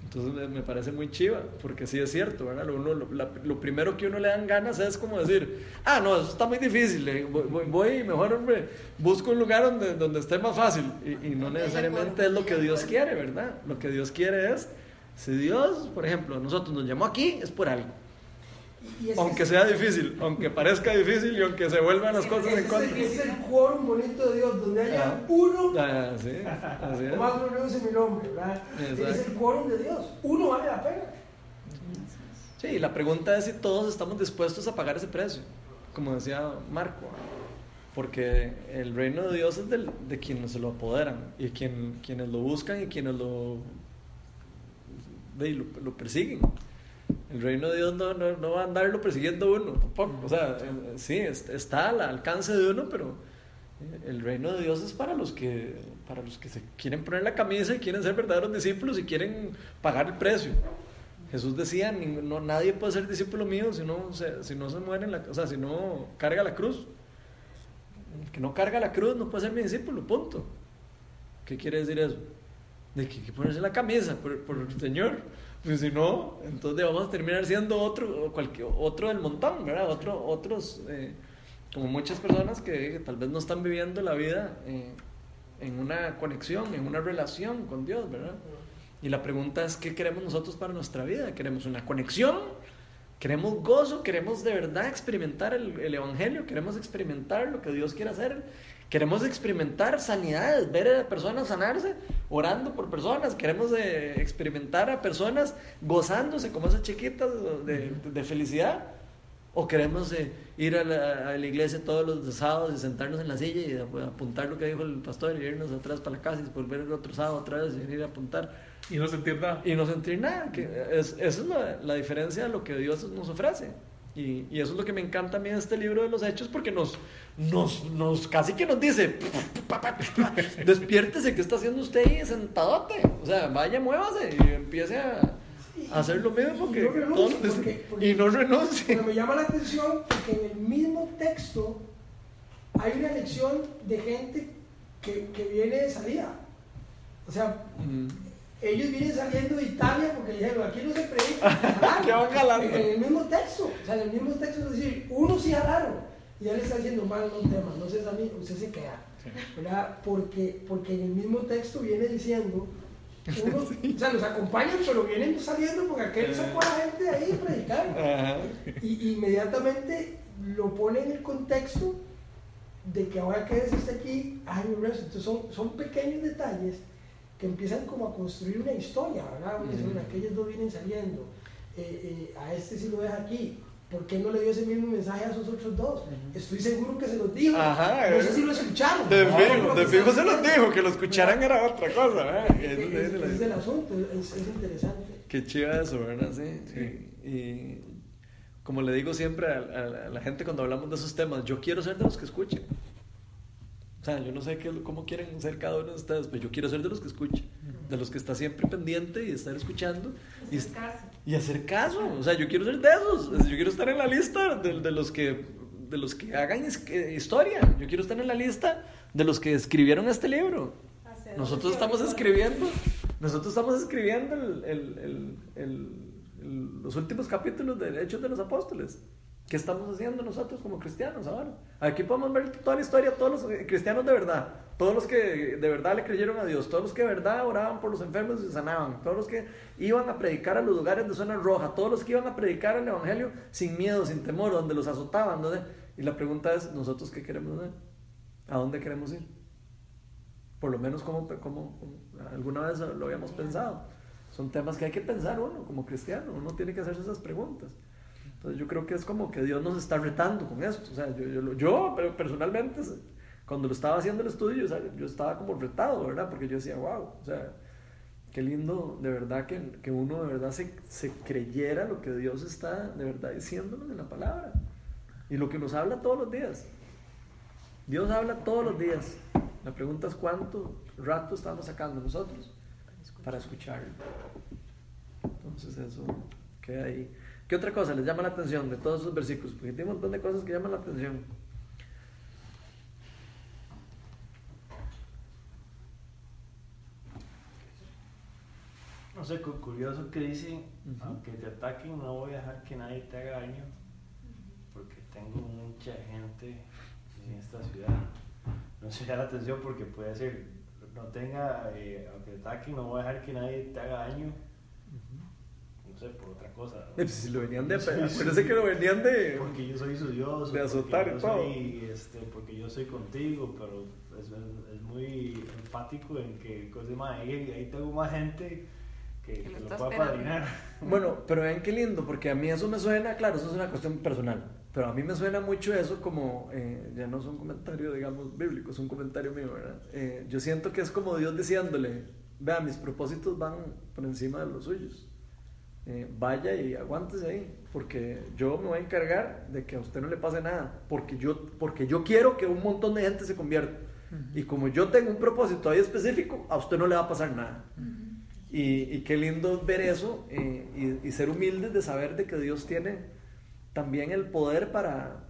Entonces me- parece muy chiva, porque sí es cierto, ¿verdad? Lo, uno- lo, la- lo primero que uno le dan ganas es como decir, ah, no, eso está muy difícil, eh, voy, voy- voy y mejor hombre, busco un lugar donde, donde esté más fácil. Y, y no necesariamente es lo que Dios quiere, ¿verdad? Lo que Dios quiere es, si Dios, por ejemplo, nosotros nos llamó aquí, es por algo. Aunque sea difícil, aunque parezca difícil y aunque se vuelvan las cosas en contra. es el quórum bonito de Dios, donde haya Ah. uno Ah, sí, así es. o más en mi nombre, ¿verdad? Es el quórum de Dios. Uno vale la pena. Sí, la pregunta es si todos estamos dispuestos a pagar ese precio, como decía Marco, porque el reino de Dios es del- de quienes se lo apoderan y quien, quienes lo buscan y quienes lo, lo, lo persiguen. El reino de Dios no, no, no va a andarlo persiguiendo uno, tampoco. O sea, eh, sí, es- está al alcance de uno, pero eh, el reino de Dios es para los que para los que se quieren poner la camisa y quieren ser verdaderos discípulos y quieren pagar el precio. Jesús decía, "Ning- no, nadie puede ser discípulo mío si no se, si no se muere en la, o sea, si no carga la cruz. El que no carga la cruz no puede ser mi discípulo, punto. ¿Qué quiere decir eso? De que hay que ponerse la camisa por, por el Señor. Pues si no, entonces vamos a terminar siendo otro, cualquier, otro del montón, ¿verdad? Otro, otros, eh, como muchas personas que, tal vez no están viviendo la vida eh, en una conexión, en una relación con Dios, ¿verdad? Y la pregunta es, ¿qué queremos nosotros para nuestra vida? ¿Queremos una conexión? ¿Queremos gozo? ¿Queremos de verdad experimentar el, el Evangelio? ¿Queremos experimentar lo que Dios quiere hacer? ¿Queremos experimentar sanidades? ¿Ver a personas sanarse? Orando por personas. ¿Queremos eh, experimentar a personas gozándose como esas chiquitas de, de felicidad? ¿O queremos eh, ir a la, a la iglesia todos los sábados y sentarnos en la silla y ap- apuntar lo que dijo el pastor y irnos atrás para la casa y volver el otro sábado otra vez y ir a apuntar? Y no sentir nada. y no sentir nada. Que es, esa es la, la diferencia de lo que Dios nos ofrece. Y, y eso es lo que me encanta a mí de este libro de los hechos, porque nos, nos, nos casi que nos dice, despiértese, ¿qué está haciendo usted ahí sentadote? O sea, vaya, muévase y empiece a, a hacer lo mismo Y que no renuncie, porque- porque- y no renuncie. Pero me llama la atención porque en el mismo texto hay una lección de gente que, que viene de salida. O sea. Ellos vienen saliendo de Italia porque dijeron, aquí no se predica. En el mismo texto, o sea, en el mismo texto es decir, uno sí jalaron. Y ya le está diciendo, mal, no temas, no seas amigo, usted se queda. ¿Verdad? Porque, porque en el mismo texto viene diciendo, uno, o sea, los acompañan, pero vienen saliendo porque aquel sacó a la gente de ahí a predicar. Ajá. Y inmediatamente lo pone en el contexto de que ahora que usted aquí, hay un resto. Entonces son, son pequeños detalles que empiezan como a construir una historia, ¿verdad? Porque son aquellos dos vienen saliendo, eh, eh, a este sí lo deja aquí. ¿Por qué no le dio ese mismo mensaje a esos otros dos? Estoy seguro que se los dijo. Ajá, no eh. sé si lo escucharon. De fijo, de fijo se los dijo, que lo escucharan era otra cosa, ¿verdad? Eh, Eso eh, dice Ese la- es el asunto, es, es interesante. Qué chiva eso, ¿verdad? Sí. Sí. Y, y como le digo siempre a, a- a la gente cuando hablamos de esos temas, yo quiero ser de los que escuchen. O sea, yo no sé qué, cómo quieren ser cada uno de ustedes, pero yo quiero ser de los que escuchen, de los que está siempre pendiente y estar escuchando y, Hacer caso. y hacer caso. O sea, yo quiero ser de esos. Yo quiero estar en la lista de, de los que de los que hagan historia. Yo quiero estar en la lista de los que escribieron este libro. Nosotros estamos escribiendo, nosotros estamos escribiendo el- el- el- el- el- los últimos capítulos de Hechos de los Apóstoles. ¿Qué estamos haciendo nosotros como cristianos ahora? Aquí podemos ver toda la historia, todos los cristianos de verdad, todos los que de verdad le creyeron a Dios, todos los que de verdad oraban por los enfermos y sanaban, todos los que iban a predicar a los lugares de zona roja, todos los que iban a predicar el Evangelio sin miedo, sin temor, donde los azotaban. donde- Y la pregunta es, ¿nosotros qué queremos hacer? ¿A dónde queremos ir? Por lo menos como, como, como alguna vez lo habíamos pensado. Son temas que hay que pensar uno como cristiano, uno tiene que hacerse esas preguntas. Entonces yo creo que es como que Dios nos está retando con esto. O sea, yo, yo, yo, pero personalmente, cuando lo estaba haciendo el estudio, o sea, yo estaba como retado, ¿verdad? Porque yo decía, wow, o sea, qué lindo de verdad que, que uno de verdad se, se creyera lo que Dios está de verdad diciéndonos en la palabra. Y lo que nos habla todos los días. Dios habla todos los días. La pregunta es cuánto rato estamos sacando nosotros para escucharlo. Entonces eso queda ahí. ¿Qué otra cosa les llama la atención de todos esos versículos? Porque tiene un montón de cosas que llaman la atención. No sé, cu- curioso que dice, Ujú. aunque te ataquen, no voy a dejar que nadie te haga daño, porque tengo mucha gente en esta ciudad. No se da la atención porque puede ser, no tenga, eh, aunque te ataquen, no voy a dejar que nadie te haga daño, sé, por otra cosa. Pues, si lo venían de. Acuérdense que lo venían de. Porque yo soy su Dios, De azotar y todo. soy, este, porque yo soy contigo, pero es, es- es muy enfático en que, cosa más, ahí, ahí tengo más gente que, Que que lo pueda padrinar. Bueno, pero vean qué lindo, porque a mí eso me suena, claro, eso es una cuestión personal, pero a mí me suena mucho eso como, eh, ya no es un comentario, digamos, bíblico, es un comentario mío, ¿verdad? Eh, yo siento que es como Dios diciéndole, vea, mis propósitos van por encima de los suyos. Eh, vaya y aguántese ahí, porque yo me voy a encargar de que a usted no le pase nada, porque yo, porque yo quiero que un montón de gente se convierta. Y como yo tengo un propósito ahí específico, a usted no le va a pasar nada. Y, y qué lindo ver eso eh, y, y ser humildes de saber de que Dios tiene también el poder para,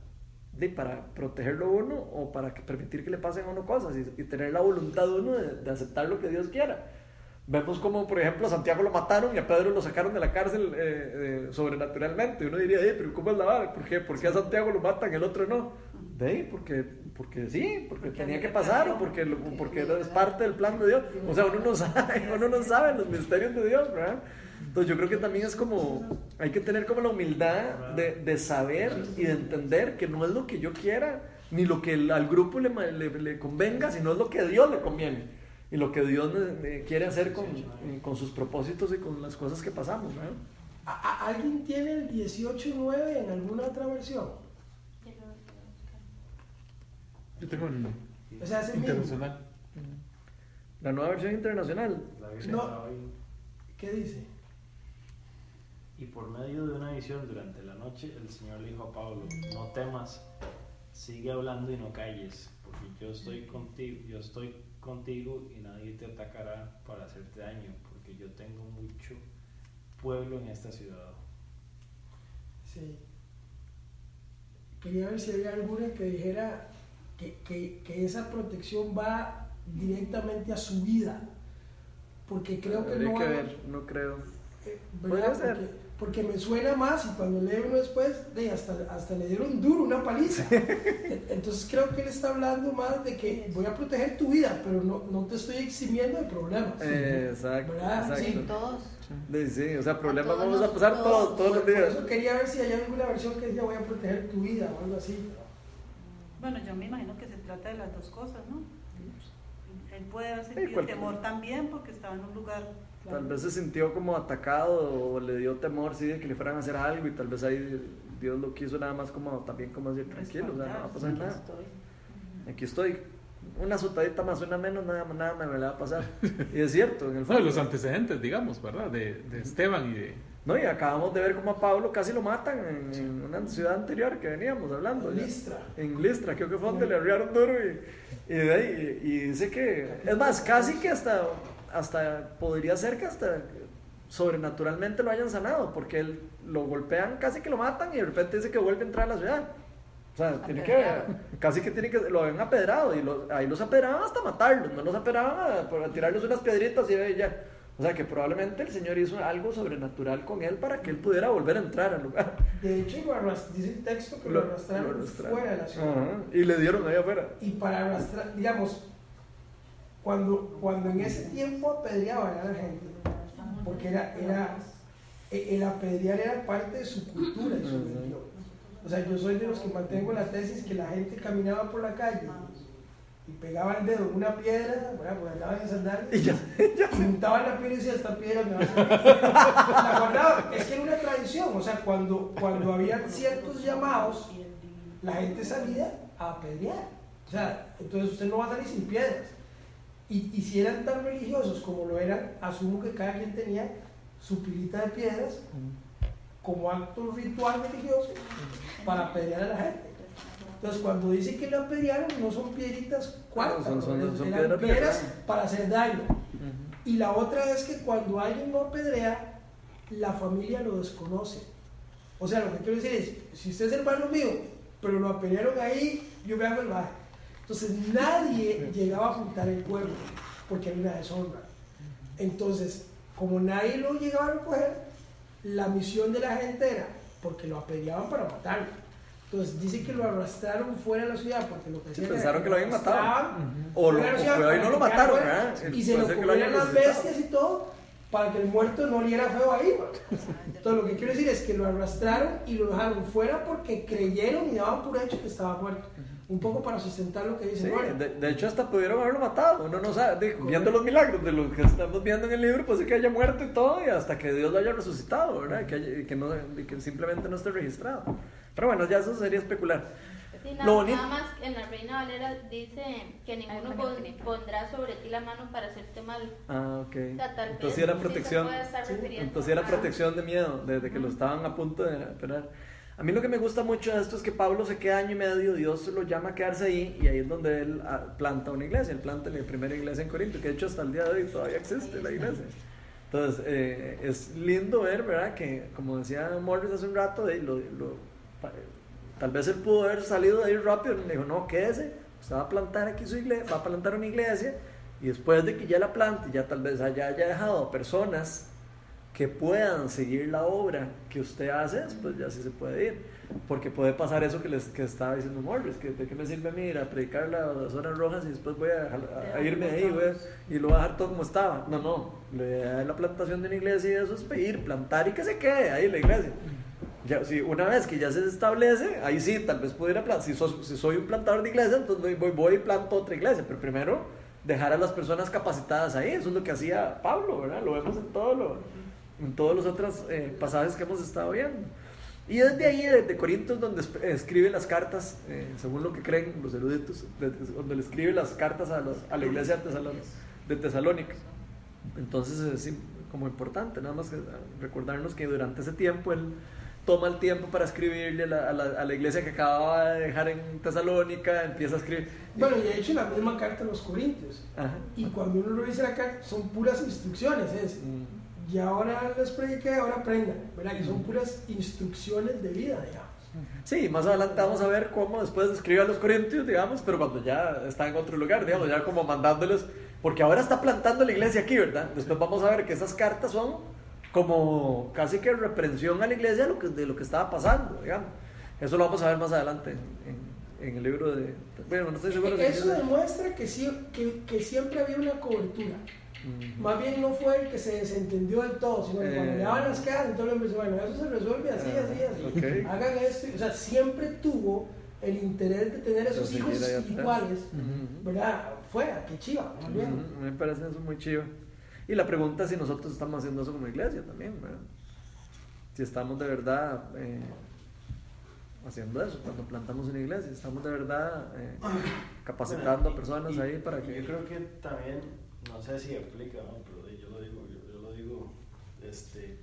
de, para protegerlo a uno o para que- permitir que le pasen a uno cosas y, y tener la voluntad de uno de, de aceptar lo que Dios quiera. Vemos como, por ejemplo, a Santiago lo mataron y a Pedro lo sacaron de la cárcel eh, eh, sobrenaturalmente. Uno diría, "Eh, pero ¿cómo es la vara? ¿Por qué? ¿Por qué a Santiago lo matan y el otro no? De ahí, porque, porque sí, porque, Porque tenía que pasar o porque, lo- porque es parte del plan de Dios. O sea, uno no sabe, uno no sabe los misterios de Dios, ¿verdad? Entonces yo creo que también es como, hay que tener como la humildad de, de saber y de entender que no es lo que yo quiera, ni lo que al grupo le, le, le convenga, sino es lo que a Dios le conviene. Y lo que Dios quiere hacer con, con sus propósitos y con las cosas que pasamos, ¿verdad? ¿A- a- ¿Alguien tiene el 18.9 en alguna otra versión? Yo tengo en O sea, es el mismo. internacional. La nueva versión internacional. No. ¿Qué dice? Y por medio de una visión durante la noche, el Señor le dijo a Pablo, no temas, sigue hablando y no calles, yo estoy contigo, yo estoy contigo y nadie te atacará para hacerte daño, porque yo tengo mucho pueblo en esta ciudad. Sí. Quería ver si había alguna que dijera que, que- que esa protección va directamente a su vida. Porque creo que no que ver, no creo. eh, ¿verdad? ser. Porque, porque me suena más y cuando leo uno después, de, hasta, hasta le dieron duro una paliza. En- Entonces creo que él está hablando más de que voy a proteger tu vida, pero no, no te estoy eximiendo de problemas. Eh, exacto, ¿Verdad? exacto. Sí. Todos. Sí, sí, o sea, problemas todos vamos a pasar todos- todos, todos los Por- por días. eso quería ver si hay alguna versión que decía voy a proteger tu vida o algo así. Bueno, yo me imagino que se trata de las dos cosas, ¿no? Él puede haber sentido temor también porque estaba en un lugar. Tal vez se sintió como atacado o le dio temor, sí, de que le fueran a hacer algo y tal vez ahí Dios lo quiso nada más como también como decir, tranquilo, o sea, no va a pasar Aquí nada. estoy. Aquí estoy. Una azotadita más, una menos, nada, nada me va a pasar. Y es cierto, en el No, fondo. los antecedentes, digamos, ¿verdad? De, de Esteban y de... No, y acabamos de ver cómo a Pablo casi lo matan en, en una ciudad anterior que veníamos hablando. ya. Listra. En Listra, creo que fue donde le arriaron duro y, y, de ahí- y- y dice que, es más, casi que hasta, hasta podría ser que hasta sobrenaturalmente lo hayan sanado, porque él, lo golpean, casi que lo matan y de repente dice que vuelve a entrar a la ciudad. O sea, tiene que, casi que tiene que, lo habían apedrado y ahí los apedraban hasta matarlos, no los apedraban a- para tirarles unas piedritas y ya. O sea, que probablemente el Señor hizo algo sobrenatural con él para que él pudiera volver a entrar al lugar. De hecho, dice el texto que lo, Lo- arrastraron lo arrastraron. fuera de la ciudad. Ajá, Y le dieron ahí afuera. Y para arrastrar, digamos, cuando, cuando en ese tiempo apedreaban a la gente, porque era, era e- el apedrear era parte de su cultura y su religión. O sea, yo soy de los que mantengo la tesis que la gente caminaba por la calle y pegaba el dedo en una piedra, ¿verdad? porque andaban en sandalias, Y ya, juntaban la piedra y decía, esta piedra me va a servir". La guardaban. Es que era una tradición, o sea, cuando, cuando había ciertos llamados, la gente salía a apedrear. O sea, entonces usted no va a salir sin piedras. Y, y si eran tan religiosos como lo eran, asumo que cada quien tenía su pilita de piedras como acto ritual religioso para apedrear a la gente. Entonces, cuando dice que lo apedrearon, no son piedritas cuartas, son- son- ¿no? son piedras para hacer daño. Y la otra es que cuando alguien lo apedrea, la familia lo desconoce. O sea, lo que quiero decir es, si usted es hermano mío, pero lo apedrearon ahí, yo me hago el baje. Entonces nadie llegaba a juntar el pueblo, porque había una deshonra. Entonces, como nadie lo llegaba a recoger, la misión de la gente era, porque lo apedreaban para matarlo. Entonces dice que lo arrastraron fuera de la ciudad, porque lo que Sí, hacían pensaron que lo habían matado. O, lo, o no lo mataron, fuera, ¿verdad? Y se lo hayan las bestias y todo, para que el muerto no oliera feo ahí. ¿no? Entonces lo que quiero decir es que lo arrastraron y lo dejaron fuera porque creyeron y daban por hecho que estaba muerto. Un poco para sustentar lo que dice Sí, de, de hecho hasta pudieron haberlo matado, uno no sabe, digo, viendo los milagros de lo que estamos viendo en el libro, puede ser que haya muerto y todo, y hasta que Dios lo haya resucitado, ¿verdad? Y que, haya- que, no, que simplemente no esté registrado. Pero bueno, ya eso sería especular. Sí, nada, Lo bonito- nada más en la Reina Valera dice que ninguno Ay, pon- pondrá sobre ti la mano para hacerte mal. Ah, ok. O sea, tal Entonces era protección. Sí, Entonces era a- protección de miedo, desde que lo estaban a punto de operar. A mí lo que me gusta mucho de esto es que Pablo se queda año y medio, Dios lo llama a quedarse ahí y ahí es donde él ah, planta una iglesia, él planta la primera iglesia en Corinto, que de hecho hasta el día de hoy todavía existe la iglesia. Entonces eh, es lindo ver, ¿verdad? Que como decía Morris hace un rato, lo, tal vez él pudo haber salido de ahí rápido y le dijo, no, quédese, usted va a plantar aquí su iglesia, va a plantar una iglesia y después de que ya la plante, ya tal vez haya, haya dejado personas que puedan seguir la obra que usted hace, pues ya sí se puede ir. Porque puede pasar eso que les que estaba diciendo Morris, que de qué me sirve a mí ir a predicar las, horas rojas y después voy a, a- a irme ahí voy a- y lo voy a dejar todo como estaba. No, no, la idea de la plantación de una iglesia y eso es pedir, plantar y que se quede ahí la iglesia. Ya, si una vez que ya se establece, ahí sí, tal vez pudiera plantar. Si, sos- si soy un plantador de iglesia, entonces voy, voy, voy y planto otra iglesia. Pero primero, dejar a las personas capacitadas ahí. Eso es lo que hacía Pablo, ¿verdad? Lo vemos en, todo lo, en todos los otros eh, pasajes que hemos estado viendo. Y desde ahí, desde Corintios, donde es- escribe las cartas, eh, según lo que creen los eruditos, donde le escribe las cartas a, los- a la iglesia de Tesalónica. Entonces es como importante, nada más que, ah, recordarnos que durante ese tiempo él toma el tiempo para escribirle a la, a la- a la iglesia que acababa de dejar en Tesalónica, empieza a escribir. Bueno, y de hecho la misma carta a los Corintios. Ajá. Y cuando uno revisa la carta, son puras instrucciones. Es, Mm. Y ahora les prediqué, ahora aprendan. ¿verdad? Y son puras instrucciones de vida, digamos. Sí, más adelante vamos a ver cómo después escribe a los corintios, digamos, pero cuando ya está en otro lugar, digamos, ya como mandándoles, porque ahora está plantando la iglesia aquí, ¿verdad? Después vamos a ver que esas cartas son como casi que reprensión a la iglesia de lo que, de lo que estaba pasando, digamos. Eso lo vamos a ver más adelante en, en el libro de... Bueno, no estoy seguro Eso demuestra que, sí, que, que siempre había una cobertura. Ujú. Más bien no fue el que se desentendió del todo, sino que cuando Eh. le daban las caras, entonces empezó, bueno, eso se resuelve así, Ah, así, así. ok. Hagan esto. O sea, siempre tuvo el interés de tener esos De hijos atrás. espirituales, Ujú. ¿verdad? Fuera, qué chiva, más bien. Ujú, Me parece eso muy chido. Y la pregunta es si nosotros estamos haciendo eso como iglesia también, ¿verdad? Si estamos de verdad eh, haciendo eso, cuando plantamos una iglesia, estamos de verdad eh, capacitando a personas Y- ahí para que... Yo creo que también, no sé si aplica, ¿no? pero yo lo digo, yo, yo lo digo, este,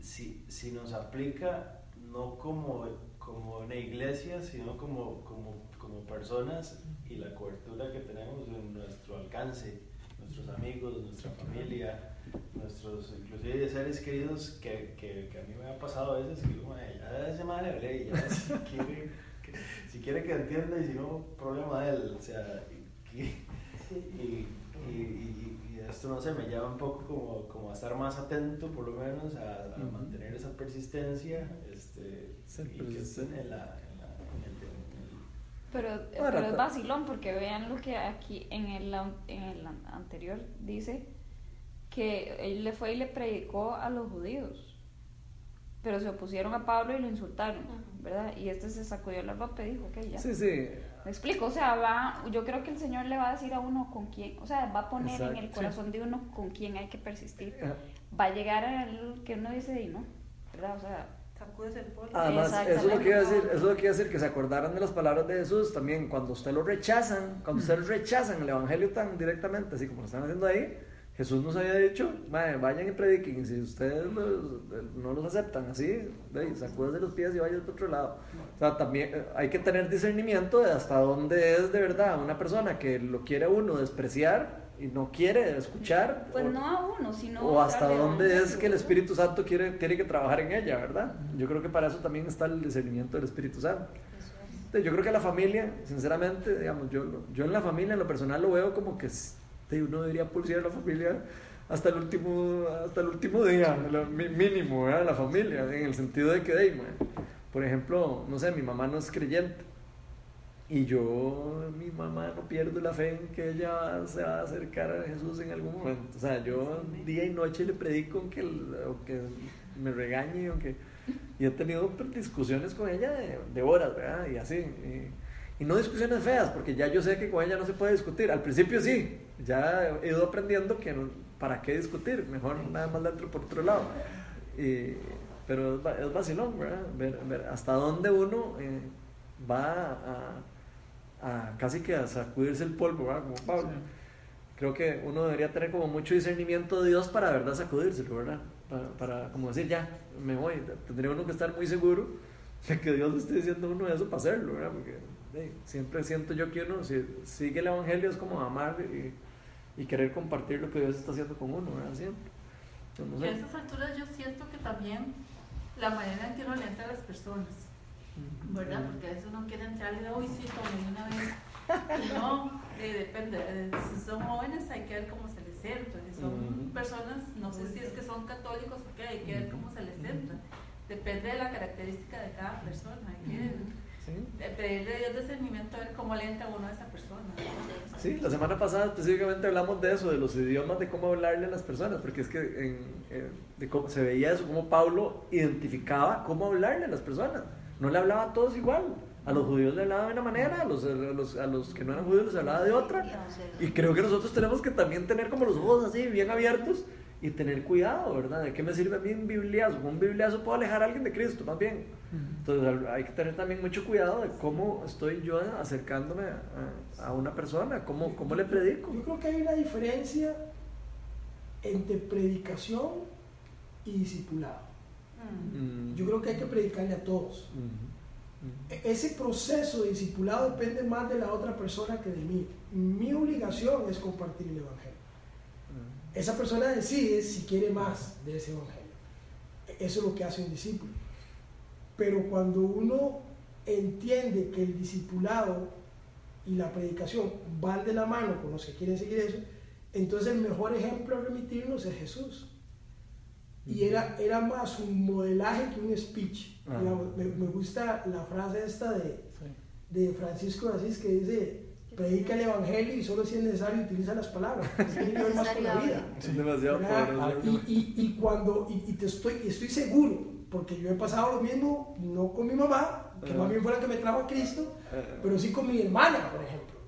si, si nos aplica no como, como una iglesia, sino como, como, como personas y la cobertura que tenemos en nuestro alcance, nuestros amigos, nuestra familia, nuestros, inclusive seres queridos, que, que, que a mí me ha pasado a veces que digo, "Mae, ya ese madre hablé, ya si quiere si quiere que entienda y si no, problema de él. O sea, y, y, y, esto no sé, me lleva un poco como, como a estar más atento, por lo menos, a, mantener esa persistencia. Este, en la, pero, pero es vacilón porque vean lo que aquí en el, en el anterior dice que él le fue y le predicó a los judíos, pero se opusieron a Pablo y lo insultaron, ¿verdad? Y este se sacudió la ropa y dijo, ok, ya. Sí, sí. Me explico, o sea, va, yo creo que el Señor le va a decir a uno con quién, o sea, va a poner en el corazón de uno con quién hay que persistir. Va a llegar al que uno dice, y no, ¿verdad? O sea, Además, eso es lo que iba a decir, eso es lo que iba a decir, que se acordaran de las palabras de Jesús también, cuando usted lo rechazan, cuando ustedes rechazan el evangelio tan directamente, así como lo están haciendo ahí, Jesús nos había dicho, vayan y prediquen, y si ustedes no los aceptan así, sacúdense los pies y vayan por otro lado. O sea, también eh, hay que tener discernimiento de hasta dónde es de verdad una persona que lo quiere uno despreciar y no quiere escuchar. Pues no a uno, sino... O hasta dónde es que el Espíritu Santo quiere, tiene que trabajar en ella, ¿verdad? Yo creo que para eso también está el discernimiento del Espíritu Santo. Yo creo que la familia, sinceramente, digamos, yo, yo en la familia, en lo personal, lo veo como que uno debería pulsar a la familia hasta el último, hasta el último día, mínimo, ¿verdad? La familia, en el sentido de que, por ejemplo, no sé, mi mamá no es creyente y yo, mi mamá, no pierdo la fe en que ella se va a acercar a Jesús en algún momento. O sea, yo día y noche le predico aunque, aunque me regañe, aunque... Y he tenido discusiones con ella de, horas, ¿verdad? Y así. Y, no discusiones feas, porque ya yo sé que con ella no se puede discutir. Al principio sí, ya he ido aprendiendo que para qué discutir, mejor nada más dentro por otro lado. pero es, vacilón, ¿verdad? Ver, hasta dónde uno eh, va a a casi que a sacudirse el polvo, ¿verdad? Como Pablo. Creo que uno debería tener como mucho discernimiento de Dios para, verdad, sacudírselo, ¿verdad? Para, para, como decir, ya, me voy. Tendría uno que estar muy seguro de que Dios le esté diciendo a uno eso para hacerlo, ¿verdad? Porque siempre siento yo que uno, si sigue el Evangelio, es como amar y, y, querer compartir lo que Dios está haciendo con uno, ¿verdad? Siempre. Y a estas alturas yo siento que también la manera en que uno orienta a las personas ¿verdad? Porque a veces uno quiere entrar y de hoy sí, como una vez. No, depende. si son jóvenes hay que ver cómo se les entra. Si son personas, no sé si es que son católicos o qué, hay que ver cómo se les entra. Depende de la característica de cada persona. Hay que pedirle a Dios discernimiento a ver cómo le entra uno a esa persona. Sí, la semana pasada específicamente hablamos de eso, de los idiomas, de cómo hablarle a las personas, porque es que en, eh, de cómo, se veía eso, cómo Pablo identificaba cómo hablarle a las personas no le hablaba a todos igual. A los judíos le hablaba de una manera, a los, a los, que no eran judíos les hablaba de otra. Y creo que nosotros tenemos que también tener como los ojos así, bien abiertos y tener cuidado, ¿verdad? ¿De qué me sirve a mí un bibliazo? un bibliazo puedo alejar a alguien de Cristo, más bien. Entonces hay que tener también mucho cuidado de cómo estoy yo acercándome a, una persona, cómo, cómo le predico. Yo creo que hay una diferencia entre predicación y discipulado. Mm. Yo creo que hay que predicarle a todos. E-, ese proceso de discipulado depende más de la otra persona que de mí. Mi obligación es compartir el Evangelio. Esa persona decide si quiere más de ese Evangelio. Eso es lo que hace un discípulo. Pero cuando uno entiende que el discipulado y la predicación van de la mano con los que quieren seguir eso, entonces el mejor ejemplo a remitirnos es Jesús y era, era más un modelaje que un speech. Ah. me, me, gusta la frase esta de, de Francisco de Asís que dice, predica el Evangelio y solo si es necesario utiliza las palabras. Es más con la vida. Es demasiado y, y, y, cuando, y, te estoy, estoy seguro, porque yo he pasado lo mismo, no con mi mamá, que más bien fue la que me trajo a Cristo, pero sí con mi hermana, por ejemplo.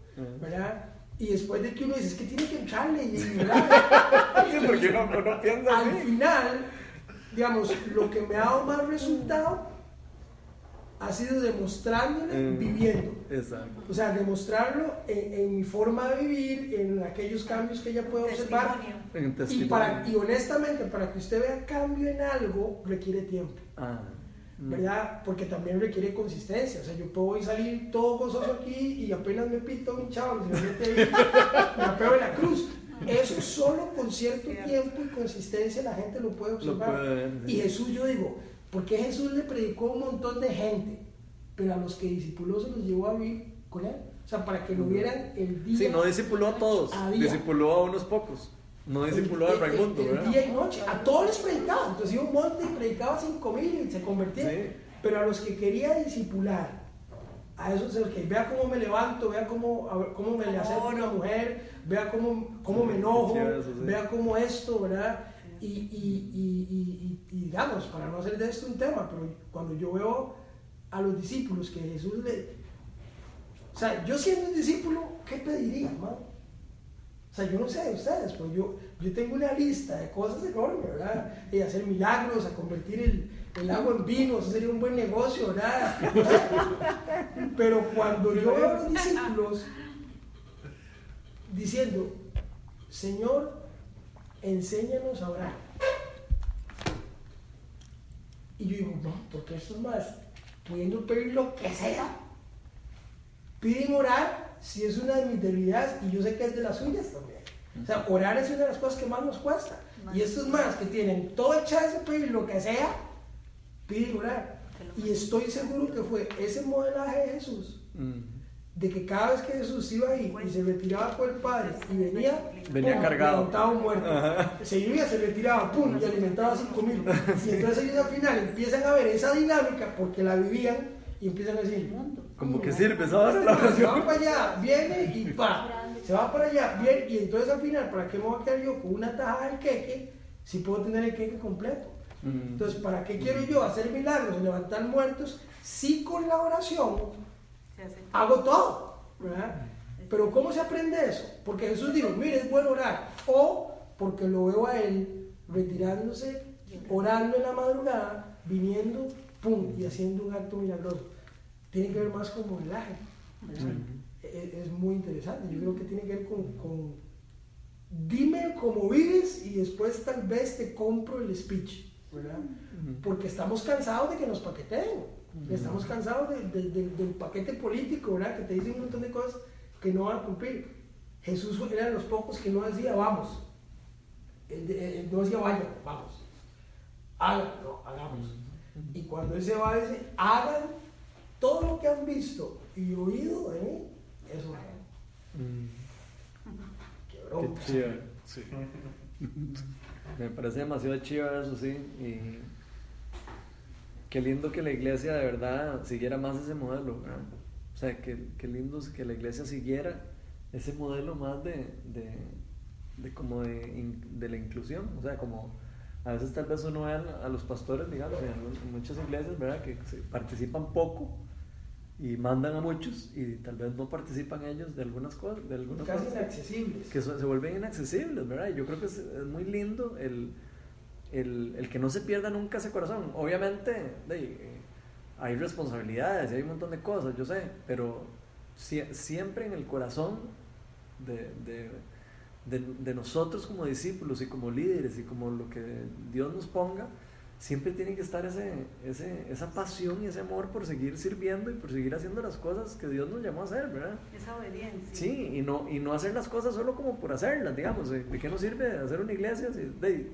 ¿verdad? Y después de que uno dice, es que tiene que entrarle, y, porque no, no piensa Al final, digamos, lo que me ha dado más resultado ha sido demostrándole mm, viviendo. Exacto. O sea, demostrarlo en, mi forma de vivir, en aquellos cambios que ella puede observar. Y, para, y honestamente, para que usted vea cambio en algo, requiere tiempo. Ah. ¿verdad? Porque también requiere consistencia. O sea, yo puedo salir todo gozoso aquí y apenas me pito un chavo, y me mete ahí, me apego en la cruz. Eso solo con cierto tiempo y consistencia la gente lo puede observar. y Jesús, yo digo, ¿por qué Jesús le predicó a un montón de gente? pero a los que discipuló se los llevó a vivir con él. O sea, para que lo vieran el día. Sí, no discipuló a todos, A discipuló a unos pocos. No discipuló al Raimundo, ¿verdad? día y noche. A todos les predicaba. Entonces iba a un monte y predicaba cinco mil y se convertía. Sí. Pero a los que quería discipular, a esos es que vea cómo me levanto, vea cómo, a ver, cómo me le acerco a una mujer, vea cómo, cómo me enojo, Sí, eso sí. vea cómo esto, ¿verdad? Y, y, y, digamos, para no hacer de esto un tema, pero cuando yo veo a los discípulos que Jesús le... O sea, yo siendo un discípulo, ¿qué pediría, hermano? O sea, yo no sé de ustedes, pero yo, yo tengo una lista de cosas enormes, ¿verdad? Y hacer milagros, a convertir el, el agua en vino, eso sería un buen negocio, ¿verdad? Pero cuando yo veo a los discípulos diciendo, Señor, enséñanos a orar. Y yo digo, no, porque estos más, pudiendo pedir lo que sea, piden orar si es una de mis debilidades y yo sé que es de las suyas también. O sea, orar es una de las cosas que más nos cuesta. Y estos más que tienen todo el chance de pedir lo que sea, piden orar. Y estoy seguro que fue ese modelaje de Jesús, Mm. De que cada vez que Jesús iba ahí y se retiraba con el Padre y venía, Venía pum, cargado. levantaba un muerto. Ajá. Se iba, se retiraba, pum, y alimentaba a cinco mil. Y entonces ellos al final empiezan a ver esa dinámica porque la vivían y empiezan a decir, Como que sirve, ¿sabes? La se va oración. para allá, viene y pa. Se va para allá, viene y entonces al final, ¿para qué me voy a quedar yo con una tajada del queque si puedo tener el queque completo? Mm. Entonces, ¿para qué quiero yo hacer milagros levantar muertos si con la oración hago todo? ¿verdad? Pero ¿cómo se aprende eso? Porque Jesús dijo, mire, es bueno orar. O porque lo veo a él retirándose, orando en la madrugada, viniendo, pum, y haciendo un acto milagroso. Tiene que ver más con modelaje. ¿verdad? Es, es muy interesante. Yo creo que tiene que ver con, con dime cómo vives y después tal vez te compro el speech. ¿verdad? Porque estamos cansados de que nos paqueteen. Estamos cansados de- de- de- del paquete político, ¿verdad? Que te dicen un montón de cosas que no van a cumplir. Jesús era de los pocos que no decía vamos. Él, él no decía vayan, vamos. Hagan, no, hagamos. Y cuando él se va, dice, hagan todo lo que han visto y oído de mí, eso. Mm. Qué Qué broma. chiva, sí. Me parece demasiado chiva eso, sí. Y qué lindo que la iglesia de verdad siguiera más ese modelo, ¿verdad? O sea, que, qué lindo que la iglesia siguiera ese modelo más de, de, de como de, in- de la inclusión. O sea, como a veces tal vez uno ve a, los pastores, digamos, en, muchas iglesias, ¿verdad? Que participan poco y mandan a muchos y tal vez no participan ellos de algunas cosas, de algunas Casi cosas inaccesibles. que so- se vuelven inaccesibles, ¿verdad? Y yo creo que es, es muy lindo el, el, el que no se pierda nunca ese corazón. Obviamente eh, hay responsabilidades y hay un montón de cosas, yo sé, pero sie- siempre en el corazón de, de, de- de nosotros como discípulos y como líderes y como lo que Dios nos ponga, siempre tiene que estar ese, ese, esa pasión y ese amor por seguir sirviendo y por seguir haciendo las cosas que Dios nos llamó a hacer, ¿verdad? esa obediencia. Sí, y no, y no hacer las cosas solo como por hacerlas, digamos. ¿De de qué nos sirve hacer una iglesia? Si, de-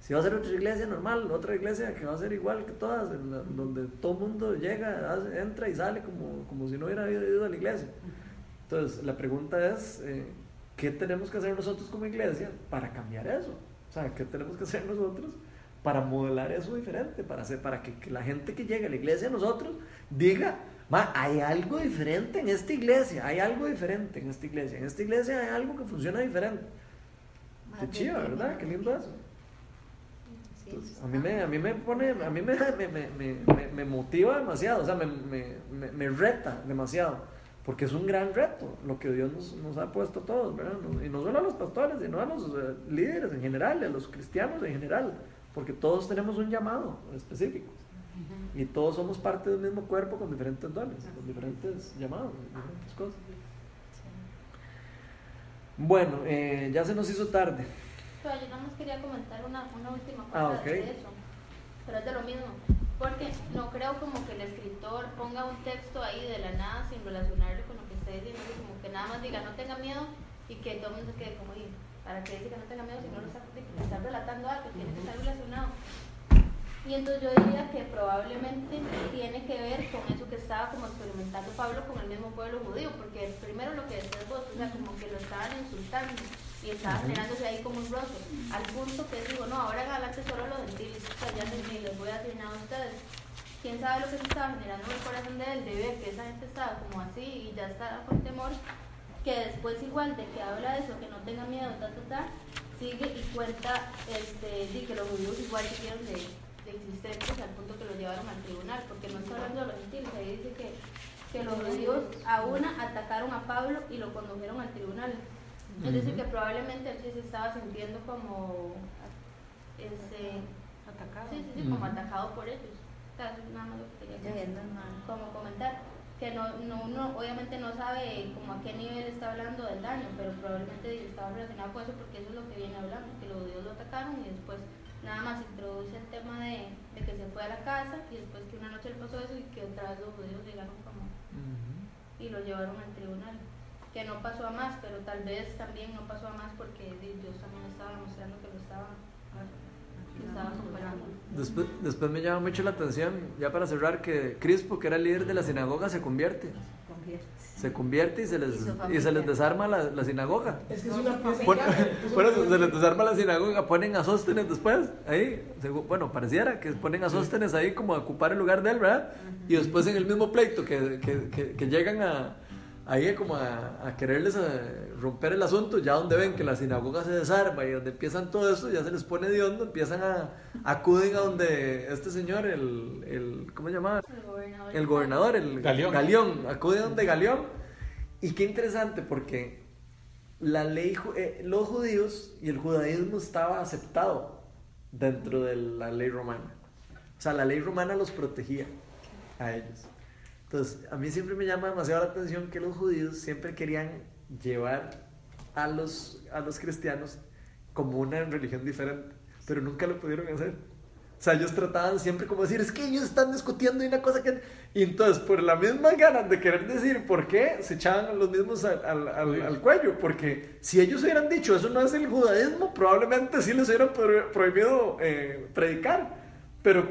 si va a ser otra iglesia normal, otra iglesia que va a ser igual que todas, en la- donde todo mundo llega, hace- entra y sale como, como si no hubiera ido a la iglesia. Entonces, la pregunta es, eh, ¿qué tenemos que hacer nosotros como iglesia para cambiar eso? O sea, ¿qué tenemos que hacer nosotros para modelar eso diferente? Para, hacer, para que, que la gente que llega a la iglesia, nosotros, diga, "Ma, hay algo diferente en esta iglesia, hay algo diferente en esta iglesia, en esta iglesia hay algo que funciona diferente. Qué chido, ¿verdad? Qué lindo eso. Entonces, a mí me, a mí me pone, a mí me, me, me, me- motiva demasiado, o sea, me, me, me- me reta demasiado, porque es un gran reto lo que Dios nos, nos ha puesto a todos, Y no solo a los pastores, sino a los eh, líderes en general, a los cristianos en general, porque todos tenemos un llamado específico. Y todos somos parte del mismo cuerpo con diferentes dones, con diferentes llamados, diferentes cosas. Bueno, eh, ya se nos hizo tarde. Pero yo nada más quería comentar una, una última cosa Ah, ok. de eso, pero es de lo mismo, porque no creo como que el escritor ponga un texto ahí de la nada sin relacionarlo con lo que está diciendo, como que nada más diga no tenga miedo y que todo el mundo se quede como dice, para que dice que no tenga miedo si no lo está, está relatando algo, tiene que estar relacionado. Y entonces yo diría que probablemente tiene que ver con eso que estaba como confrontando Pablo con el mismo pueblo judío, porque primero lo que decías vos, o sea, como que lo estaban insultando y estaba generándose ahí como un roce, al punto que digo, no, ahora en adelante solo los gentiles, o sea, ya ni les voy a decir nada a ustedes. Quién sabe lo que se estaba generando en el corazón de él, de ver que esa gente estaba como así y ya estaba con temor, que después igual de que habla de eso, que no tenga miedo, ta, ta, ta, sigue y cuenta este, de que los judíos igual siguieron de, de existentes al punto que lo llevaron al tribunal, porque no está hablando de los gentiles, ahí dice que, que los judíos a una atacaron a Pablo y lo condujeron al tribunal. Es decir, que probablemente él sí se estaba sintiendo como este, Atacado. sí, sí, sí, como atacado por ellos. Nada más lo que quería decir. como comentar que no, no uno obviamente no sabe como a qué nivel está hablando del daño, pero probablemente estaba relacionado con eso porque eso es lo que viene hablando, que los judíos lo atacaron y después nada más introduce el tema de, de que se fue a la casa y después que una noche le pasó eso y que otra vez los judíos llegaron como y lo llevaron al tribunal. Que no pasó a más, pero tal vez también no pasó a más porque di- Dios también estaba mostrando que lo estaba, que estaba comparando. Después, después me llama mucho la atención, ya para cerrar, que Crispo, que era el líder de la sinagoga, se convierte. Se convierte y se les, Y y se les desarma la, la sinagoga. Es que es una pieza Bueno, se les desarma la sinagoga, ponen a Sóstenes después, ahí, bueno, pareciera que ponen a Sóstenes ahí como a ocupar el lugar de él, ¿verdad? Y después en el mismo pleito que, que, que, que llegan a, ahí como a, a quererles eh, romper el asunto, ya donde ven que la sinagoga se desarma y donde empiezan todo eso, ya se les pone de hondo, empiezan a, acuden a donde este señor, el, el ¿cómo se llamaba? El gobernador. El gobernador, el Galeón. Galeón, acude donde Galeón. Y qué interesante porque la ley, eh, los judíos y el judaísmo estaba aceptado dentro de la ley romana. O sea, la ley romana los protegía a ellos. Entonces, a mí siempre me llama demasiado la atención que los judíos siempre querían llevar a los, a los cristianos como una religión diferente, pero nunca lo pudieron hacer. O sea, ellos trataban siempre como decir, es que ellos están discutiendo y una cosa que... Y entonces, por la misma ganas de querer decir por qué, se echaban los mismos al, al- al- al cuello. Porque si ellos hubieran dicho, eso no es el judaísmo, probablemente sí les hubieran pro- prohibido eh, predicar. Pero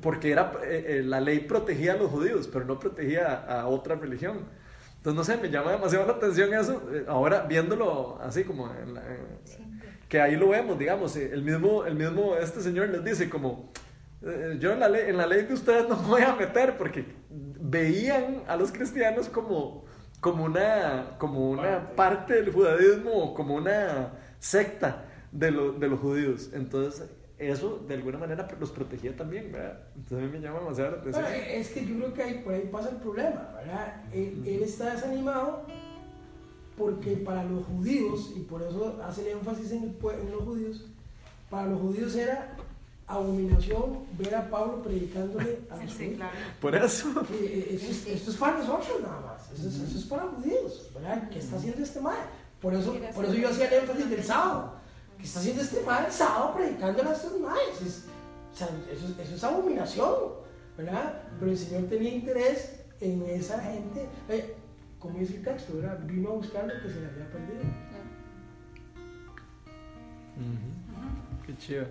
porque era, eh, eh, la ley protegía a los judíos, pero no protegía a, a otra religión. Entonces, no sé, me llama demasiado la atención eso. eh, ahora, viéndolo así como en la- en- que ahí lo vemos, digamos, eh, el mismo, el mismo, este señor les dice como, eh, yo en la, ley, en la ley de ustedes no me voy a meter porque veían a los cristianos como, como, una, como una parte del judaísmo, como una secta de, lo- de los judíos. Entonces, eso de alguna manera los protegía también, ¿verdad? Entonces a mí me llama demasiado la atención. Bueno, es que yo creo que ahí, por ahí pasa el problema, ¿verdad? Él, él está desanimado porque para los judíos, y por eso hace el énfasis en, el en los judíos, para los judíos era abominación ver a Pablo predicándole a los Sí, judíos. claro. Por eso. Eh, Esto es, esto es para nosotros nada más, esto es, esto es para judíos, ¿verdad? ¿Qué está haciendo este mal? Por eso, por eso yo hacía el énfasis del sábado. ¿Qué está haciendo este mal el sábado predicándole a estos males? Es, o sea, eso, es- eso es abominación, ¿verdad? Pero el Señor tenía interés en esa gente. Eh, como dice el texto, ¿verdad? Vino a buscar lo que se le había perdido. Qué chido.